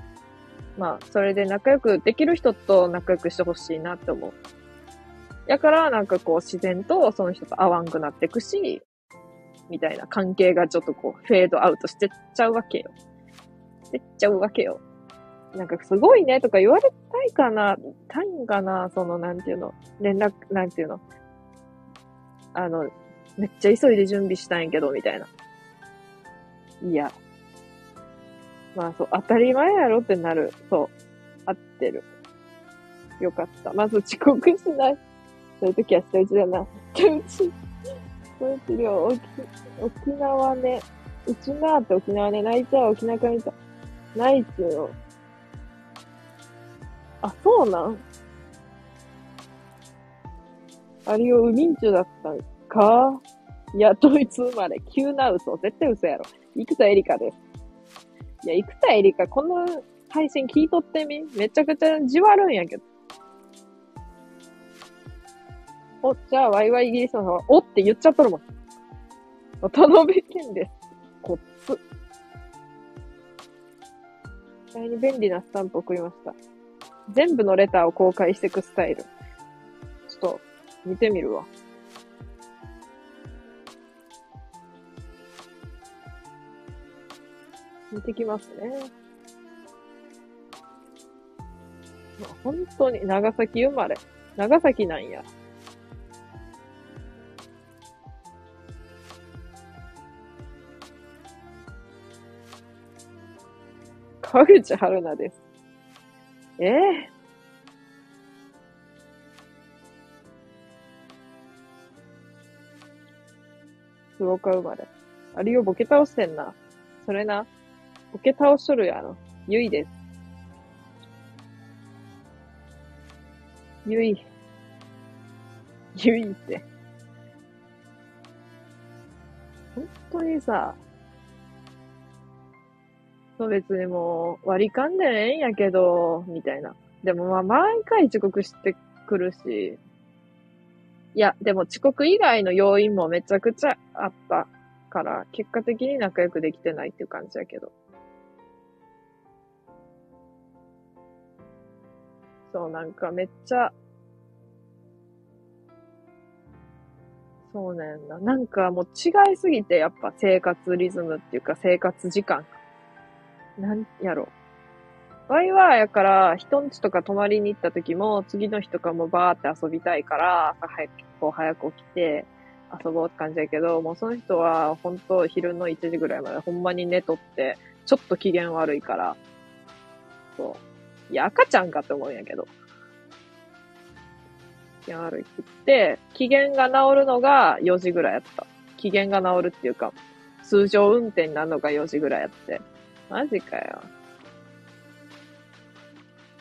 まあ、それで仲良くできる人と仲良くしてほしいなって思う。やから、なんかこう、自然とその人と会わんくなっていくし、みたいな関係がちょっとこう、フェードアウトしてっちゃうわけよ。してっちゃうわけよ。なんかすごいねとか言われたいかな、たいんかな、その、なんていうの、連絡、なんていうの。あの、めっちゃ急いで準備したんやけど、みたいな。いや。まあそう、当たり前やろってなる。そう。合ってる。よかった。まず遅刻しない。そういう時は人一だな。人一。人一量、沖、沖縄ね。うちなーって沖縄ね。泣いちゃう、沖縄から見た。ないっつうの。あ、そうなん？あれをウミンチュだったんか？いや、ドイツ生まれ。急な嘘。絶対嘘やろ。生田絵梨花です。いや、生田絵梨花、この配信聞いとってみめちゃくちゃじわるんやけど。お、じゃあ、ワイワイイギリスの方は、おって言っちゃっとるもん。渡辺健です。こっつ。意外に便利なスタンプ送りました。全部のレターを公開していくスタイル。ちょっと、見てみるわ。見てきますね。本当に、長崎生まれ。長崎なんや。川口春奈です。ええー。坪岡生まれ。あれをボケ倒してんな。それな。ボケ倒しとるやろ。ゆいです。ゆい。ゆいって。本当にさ、そう別にもう割り勘でええんやけど、みたいな。でもまあ毎回遅刻してくるし。いや、でも遅刻以外の要因もめちゃくちゃあったから、結果的に仲良くできてないっていう感じやけど。そう、なんかめっちゃ、そうなんだ。なんかもう違いすぎて、やっぱ生活リズムっていうか生活時間なんやろ。ワイは、やから、人んちとか泊まりに行った時も、次の日とかもバーって遊びたいから、朝早く、こう早く起きて、遊ぼうって感じやけど、もうその人は、本当昼の1時ぐらいまでほんまに寝とって、ちょっと機嫌悪いから、そう。いや、赤ちゃんかって思うんやけど。機嫌悪いって、機嫌が治るのが4時ぐらいやった。機嫌が治るっていうか、通常運転になるのが4時ぐらいやって。マジかよ。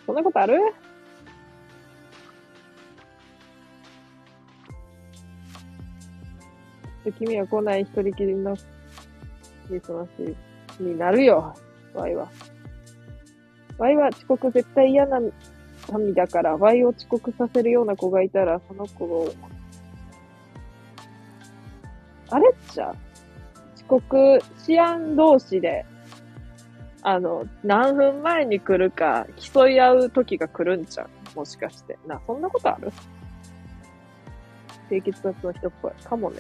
そんなことある？君は来ない一人きりのクリスマスになるよ、ワイは。ワイは遅刻絶対嫌な民だから、ワイを遅刻させるような子がいたら、その子を、あれっちゃ遅刻しやん同士であの、何分前に来るか競い合う時が来るんちゃう？もしかして。な、そんなことある？低血圧の人っぽい。かもね。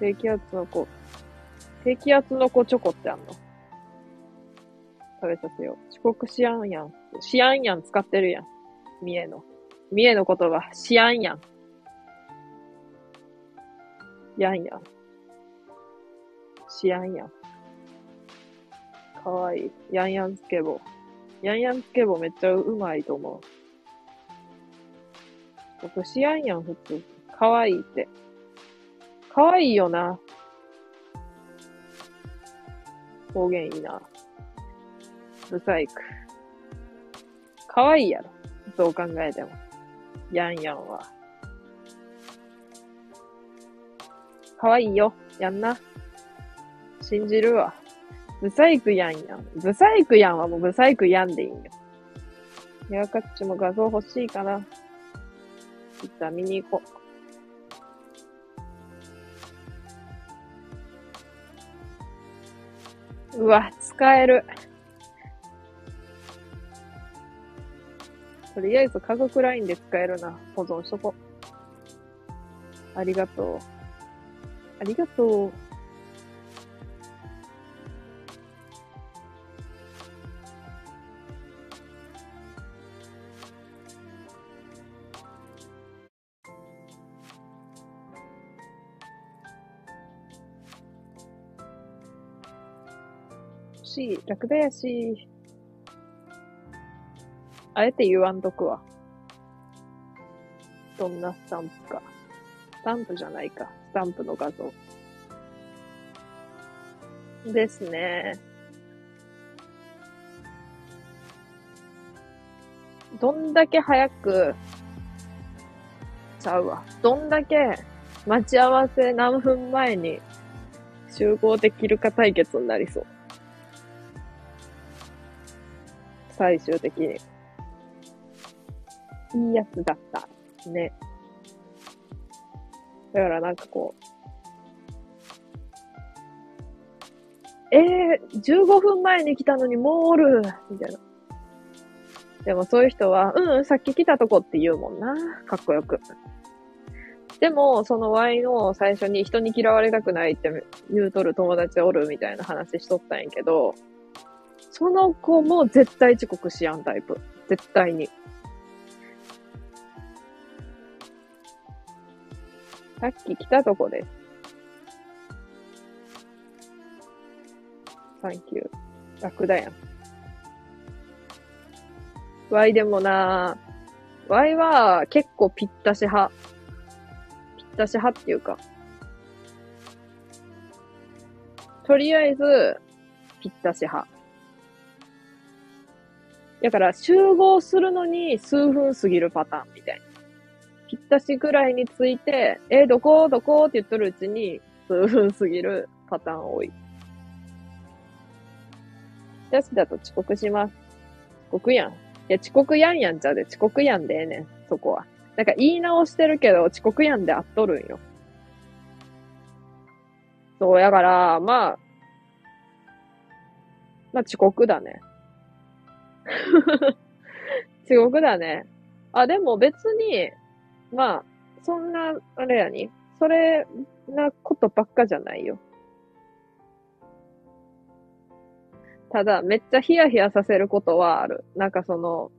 低気圧の子。低気圧の子チョコってあんの？食べさせよう。遅刻しやんやん。しやんやん使ってるやん。三重の。三重の言葉、しやんやん。やんやん。しやんやん。かわいい。やんやんスケボー。やんやんスケボーめっちゃうまいと思う。僕、しやんやん普通。かわいいって。かわいいよな。方言いいな。ブサイク。かわいいやろ。どう考えても。やんやんは。かわいいよ。やんな。信じるわ。ブサイクやんやん。ブサイクやんはもうブサイクやんでいいんよ。ヘアカッチも画像欲しいかな。じゃあ見に行こう。うわ、使える。とりあえず家族ラインで使えるな。保存しとこ。ありがとう。ありがとう。し、楽だやし。あえて言わんとくわ。どんなスタンプか。スタンプじゃないか。スタンプの画像。ですね。どんだけ早く、ちゃうわ。どんだけ待ち合わせ何分前に集合できるか対決になりそう。最終的に。いいやつだった。ね。だからなんかこう、えー、15分前に来たのにもうおるみたいな。でもそういう人は、うん、さっき来たとこって言うもんな。かっこよく。でも、その Y の最初に人に嫌われたくないって言うとる友達おるみたいな話しとったんやけど、その子も絶対遅刻しやんタイプ。絶対に。さっき来たとこです。サンキュー。楽だやん。Y でもな Y は結構ぴったし派。ぴったし派っていうか。とりあえず、ぴったし派。だから集合するのに数分過ぎるパターンみたいな。ぴったしぐらいについて、えどこ？どこ？って言っとるうちに数分過ぎるパターン多い。私だと遅刻します。遅刻やん。いや、遅刻やんやんちゃうで、遅刻やんでええねん、そこは。なんか言い直してるけど、遅刻やんであっとるんよ。そう、やから、まあ、まあ遅刻だね。地獄だね。あ、でも別に、まあ、そんな、あれやに、それなことばっかじゃないよ。ただ、めっちゃヒヤヒヤさせることはある。なんかその、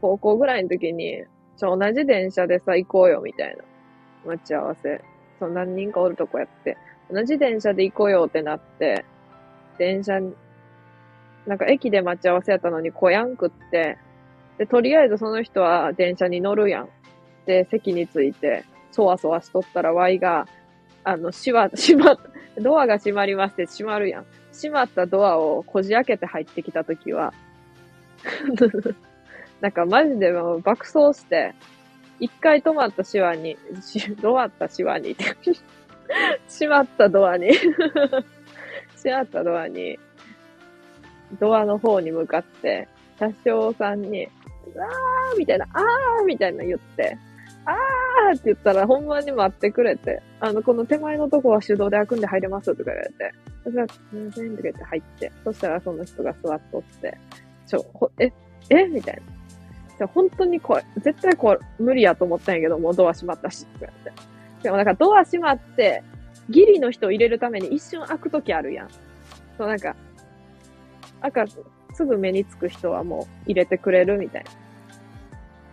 高校ぐらいの時に、ちょ、同じ電車でさ、行こうよ、みたいな。待ち合わせ。そう、何人かおるとこやって。同じ電車で行こうよってなって、電車なんか駅で待ち合わせやったのに来やんくって、で、とりあえずその人は電車に乗るやん。で、席について、そわそわしとったら、Y が、あの、しわ、しま、ドアが閉まりますって閉まるやん。閉まったドアをこじ開けて入ってきたときは、なんかマジでもう爆走して、一回止まったシワに、止まったシワに、閉まったドアに閉まったドアに、ドアの方に向かって、車掌さんに、あーみたいな、あーみたいな言って、あーって言ったら、ほんまに待ってくれて、あの、この手前のとこは手動で開くんで入れますとか言われて、私は、すみませんとか言って入って、そしたらその人が座っとって、ちょ、ほ、え、え？みたいな。じゃ本当にこれ、絶対これ無理やと思ったんやけど、もうドア閉まったし、とか言って。でもなんかドア閉まって、ギリの人を入れるために一瞬開くときあるやん。そうなんか、赤、すぐ目につく人はもう入れてくれるみたいな。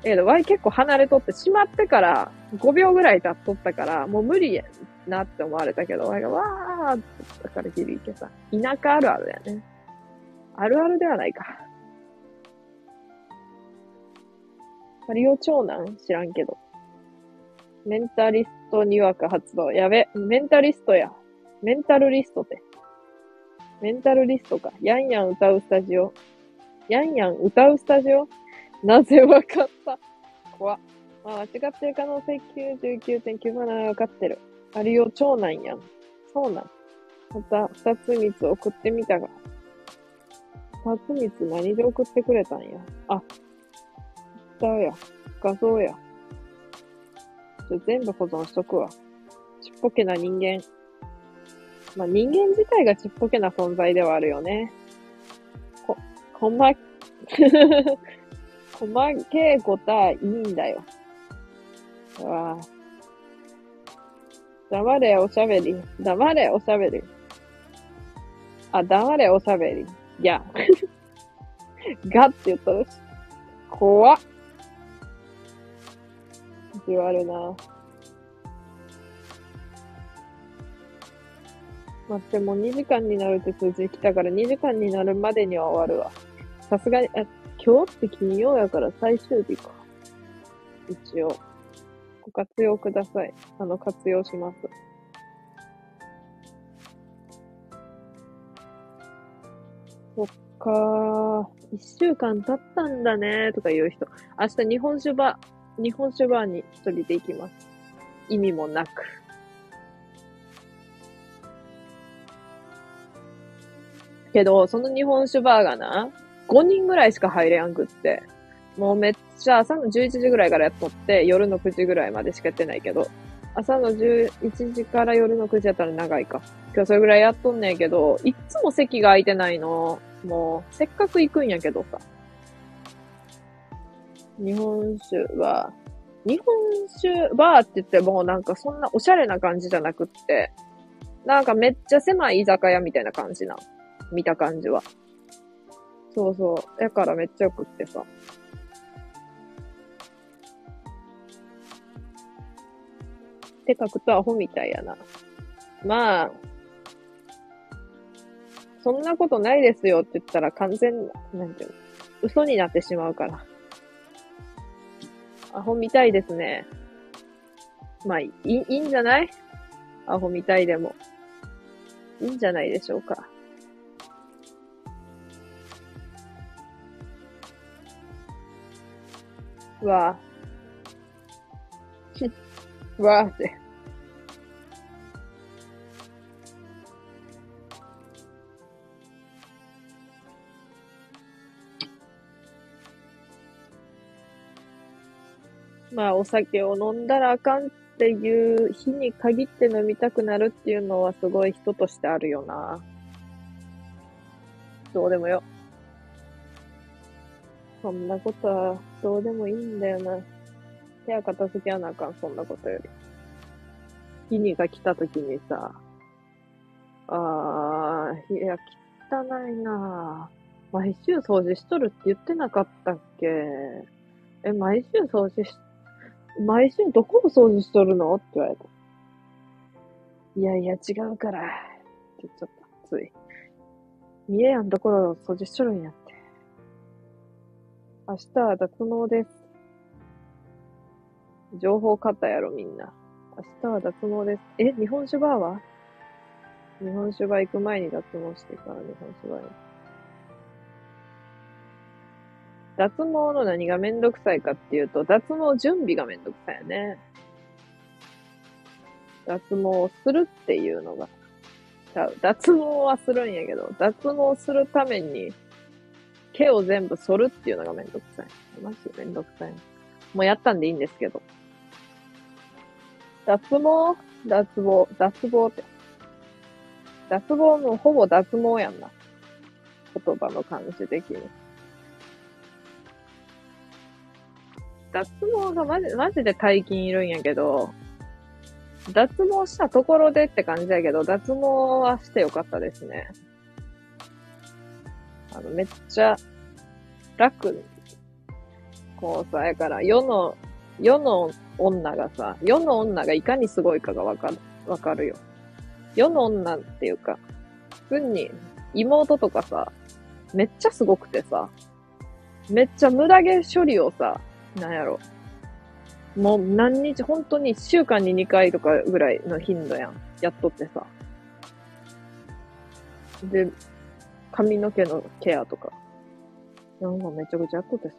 ええー、Y 結構離れとって、閉まってから5秒ぐらい経っとったから、もう無理やなって思われたけど、Y がわーってだから響いてさ、田舎あるあるやね。あるあるではないか。マリオ長男知らんけど。メンタリストにわか発動。やべ、メンタリストや。メンタルリストって。メンタルリストか。ヤンヤン歌うスタジオ。ヤンヤン歌うスタジオ？なぜわかった？怖っ。まあ、間違ってる可能性99.97わかってる。あるよ、長男やん。そうなん。また、二つ三つ送ってみたが。二つ三つ何で送ってくれたんや？あ、ツタや。画像や。ちょ全部保存しとくわ。ちっぽけな人間。まあ、人間自体がちっぽけな存在ではあるよね。こ、こま、細けいことはいいんだよ。わあ。黙れ、おしゃべり。黙れ、おしゃべり。あ、黙れ、おしゃべり。いや。ガって言ったらし。怖っ。言わるな。待って、もう2時間になるって数字来たから2時間になるまでには終わるわ。さすがに、あ、今日って金曜やから最終日か。一応。ご活用ください。あの、活用します。そっかー。一週間経ったんだねーとか言う人。明日日本酒バー、日本酒バーに一人で行きます。意味もなく。けど、その日本酒バーがな、5人ぐらいしか入れやんくって。もうめっちゃ朝の11時ぐらいからやっとって、夜の9時ぐらいまでしかやってないけど、朝の11時から夜の9時やったら長いか。今日それぐらいやっとんねんけど、いっつも席が空いてないの。もう、せっかく行くんやけどさ。日本酒は、日本酒バーって言ってもなんかそんなおしゃれな感じじゃなくって、なんかめっちゃ狭い居酒屋みたいな感じな。見た感じは。そうそう。やからめっちゃよくってさ。て書くとアホみたいやな。まあ、そんなことないですよって言ったら完全、なんていうの、嘘になってしまうから。アホみたいですね。まあ、いい、いいんじゃない？アホみたいでも。いいんじゃないでしょうか。わぁ。わーって。まあ、お酒を飲んだらあかんっていう日に限って飲みたくなるっていうのはすごい人としてあるよな。どうでもよ。そんなことはどうでもいいんだよな。部屋片付けはなあかん、そんなことより。日にが来た時にさ、あー、部屋汚いな毎週掃除しとるって言ってなかったっけ？え、毎週掃除し毎週どこを掃除しとるの？って言われた。いやいや、違うから。って言っちゃった。つい。見えやんところを掃除しとるんや。明日は脱毛です。情報買ったやろ、みんな。明日は脱毛です。え、日本酒バーは？日本酒バー行く前に脱毛してから日本酒バーに。脱毛の何がめんどくさいかっていうと、脱毛準備がめんどくさいよね。脱毛をするっていうのが。脱毛はするんやけど、脱毛するために毛を全部剃るっていうのがめんどくさい。マジめんどくさい。もうやったんでいいんですけど。脱毛脱毛脱毛って。脱毛もほぼ脱毛やんな。言葉の感じ的に。脱毛がマジ、マジで大金いるんやけど、脱毛したところでって感じだけど、脱毛はしてよかったですね。あの、めっちゃ楽。こうさ、やから世の、世の女がさ、世の女がいかにすごいかがわかる、わかるよ。世の女っていうか、普通に妹とかさ、めっちゃすごくてさ、めっちゃ無駄毛処理をさ、なんやろ。もう何日、本当に1週間に2回とかぐらいの頻度やん。やっとってさ。で、髪の毛のケアとか。なんかめちゃくちゃやっとってさ。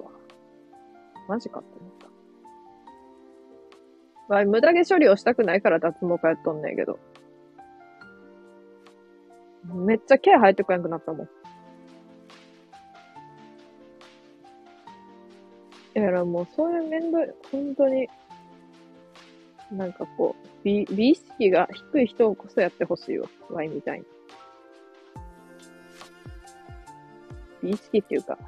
マジかって思った。まあ、無駄毛処理をしたくないから脱毛家やっとんねんけど。めっちゃ毛生えてこなくなったもん。だからもうそういう面倒い、本当に、なんかこう、美、美意識が低い人こそやってほしいわ。ワイみたいに。意識っていうか、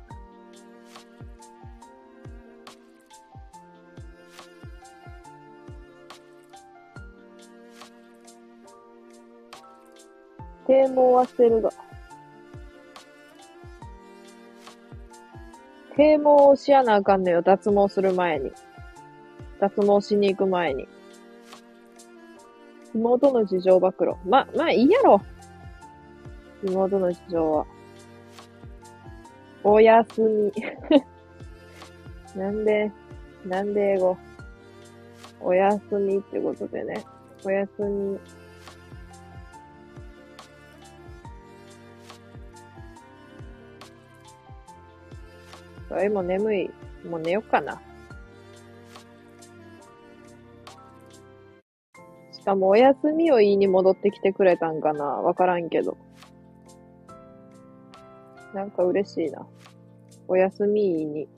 啓蒙はしてるが。啓蒙をしやなあかんのよ、脱毛する前に。脱毛しに行く前に。妹の事情暴露。ま、まあいいやろ。妹の事情は。おやすみ。なんで、なんで英語？おやすみってことでね。おやすみ。それも眠い。もう寝よっかな。しかもお休みを言いに戻ってきてくれたんかな？わからんけど。なんか嬉しいな。お休みに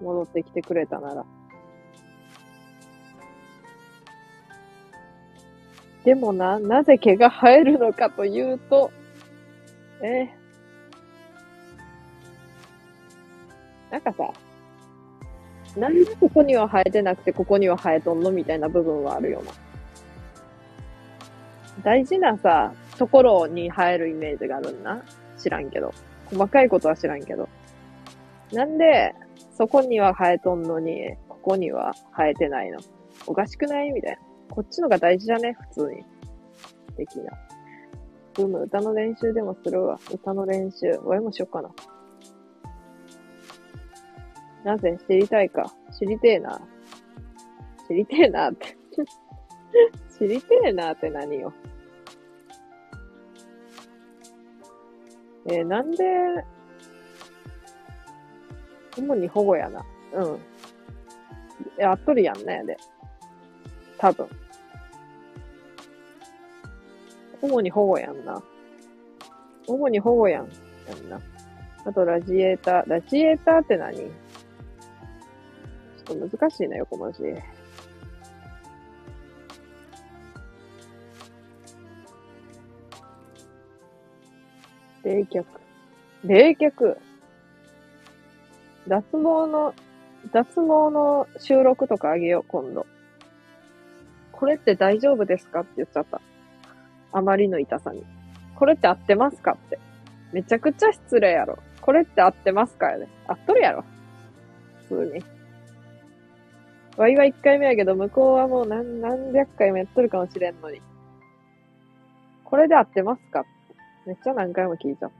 戻ってきてくれたなら。でもな、なぜ毛が生えるのかというと、えー、なんかさ、なんでここには生えてなくてここには生えとんの？みたいな部分はあるよな。大事なさ、ところに生えるイメージがあるんな。知らんけど。細かいことは知らんけど。なんで、そこには生えとんのに、ここには生えてないの？おかしくない？みたいな。こっちのが大事じゃね普通に。的な。うむ、歌の練習でもするわ。歌の練習。親もしよっかな。なぜ知りたいか。知りてえな。知りてえなって 知りてえなって何よ。えー、なんで、主に保護やな。うん。やっとるやんね、で。多分。主に保護やんな。主に保護やん。やんな。あと、ラジエーター。ラジエーターって何？ちょっと難しいな、横文字。冷却。冷却。脱毛の、脱毛の収録とかあげよう、今度。これって大丈夫ですかって言っちゃった。あまりの痛さに。これって合ってますかって。めちゃくちゃ失礼やろ。これって合ってますかよね。合っとるやろ。普通に。ワイは一回目やけど、向こうはもう何、何百回もやっとるかもしれんのに。これで合ってますかってめっちゃ何回も聞いちゃっ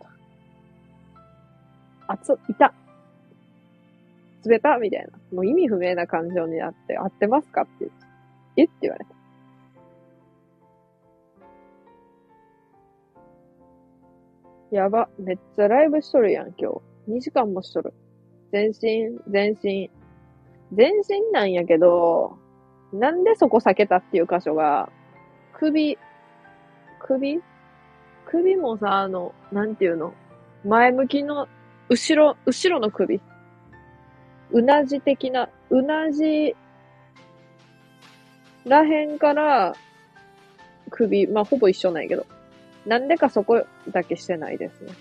た。熱、いた。冷たみたいな。もう意味不明な感情になって、合ってますかって言って。え？って言われた。やば。めっちゃライブしとるやん、今日。2時間もしとる。全身、全身。全身なんやけど、なんでそこ避けたっていう箇所が、首、首？首もさ、あの、なんていうの？前向きの、後ろ、後ろの首。うなじ的な、うなじらへんから首、まあ、ほぼ一緒なんやけど。なんでかそこだけしてないですね。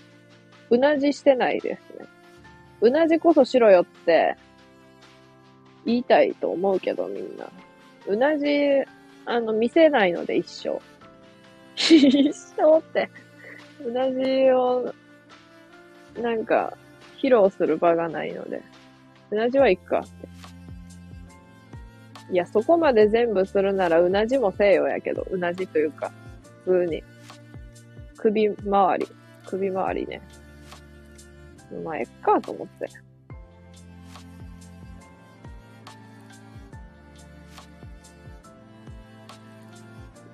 うなじしてないですね。うなじこそしろよって言いたいと思うけどみんな。うなじ、あの、見せないので一生。一生って、うなじを、なんか、披露する場がないので、うなじは行くかって。いや、そこまで全部するならうなじもせよやけど、うなじというか、普通に。首周り、首周りね。まあ、えっかと思って。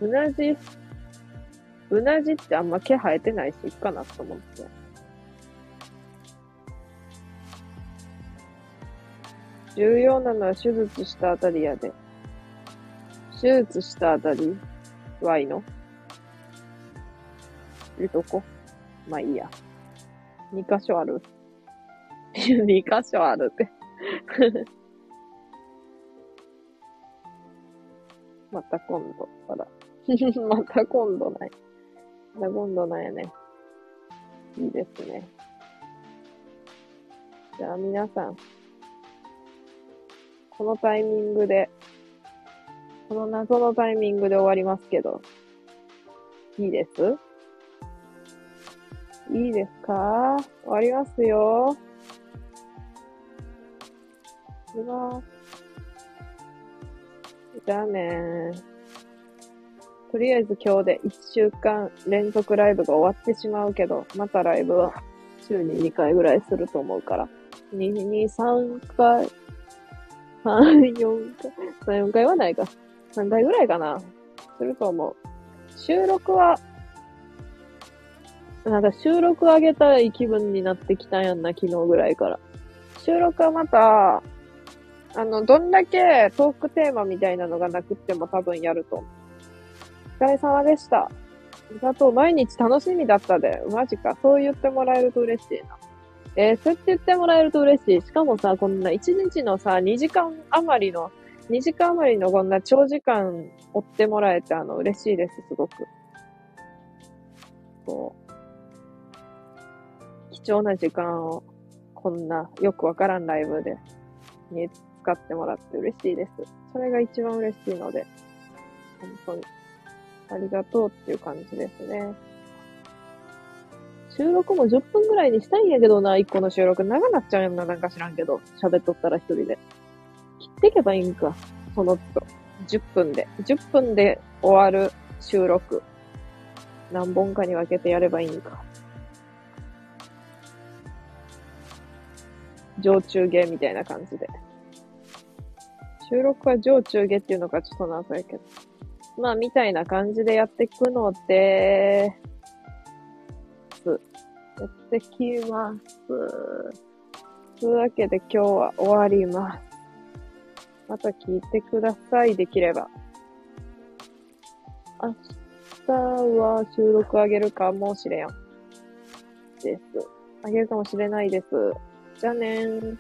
うなじ、うなじってあんま毛生えてないし、いっかなと思って。重要なのは手術したあたりやで。手術したあたりはいいの？いうとこまあいいや。二箇所ある。二箇所あるって また今度から。また今度ない。また今度ないね。いいですね。じゃあ皆さん、このタイミングで、この謎のタイミングで終わりますけど、いいです？いいですか？終わりますよ。うわじゃあねとりあえず今日で1週間連続ライブが終わってしまうけど、またライブは週に2回ぐらいすると思うから。2、2、3回、3、4回、3、4回はないか。3回ぐらいかな。すると思う。収録は、なんか収録上げたい気分になってきたんやんな、昨日ぐらいから。収録はまた、あの、どんだけトークテーマみたいなのがなくっても多分やると思う。お疲れ様でした。ありがとう。毎日楽しみだったで。マジか。そう言ってもらえると嬉しいな。えー、そうやって言ってもらえると嬉しい。しかもさ、こんな1日のさ、2時間余りの、2時間余りのこんな長時間追ってもらえて、あの、嬉しいです、すごく。そう。貴重な時間を、こんな、よくわからんライブで、に使ってもらって嬉しいです。それが一番嬉しいので、本当に。ありがとうっていう感じですね。収録も10分ぐらいにしたいんやけどな、1個の収録。長なっちゃうよな、なんか知らんけど。喋っとったら一人で。切っていけばいいんか。その都度。10分で。10分で終わる収録。何本かに分けてやればいいんか。上中下みたいな感じで。収録は上中下っていうのがちょっと謎やけど。まあ、みたいな感じでやっていくので、やってきます。というわけで今日は終わります。また聞いてください、できれば。明日は収録あげるかもしれん。です。あげるかもしれないです。じゃあねー。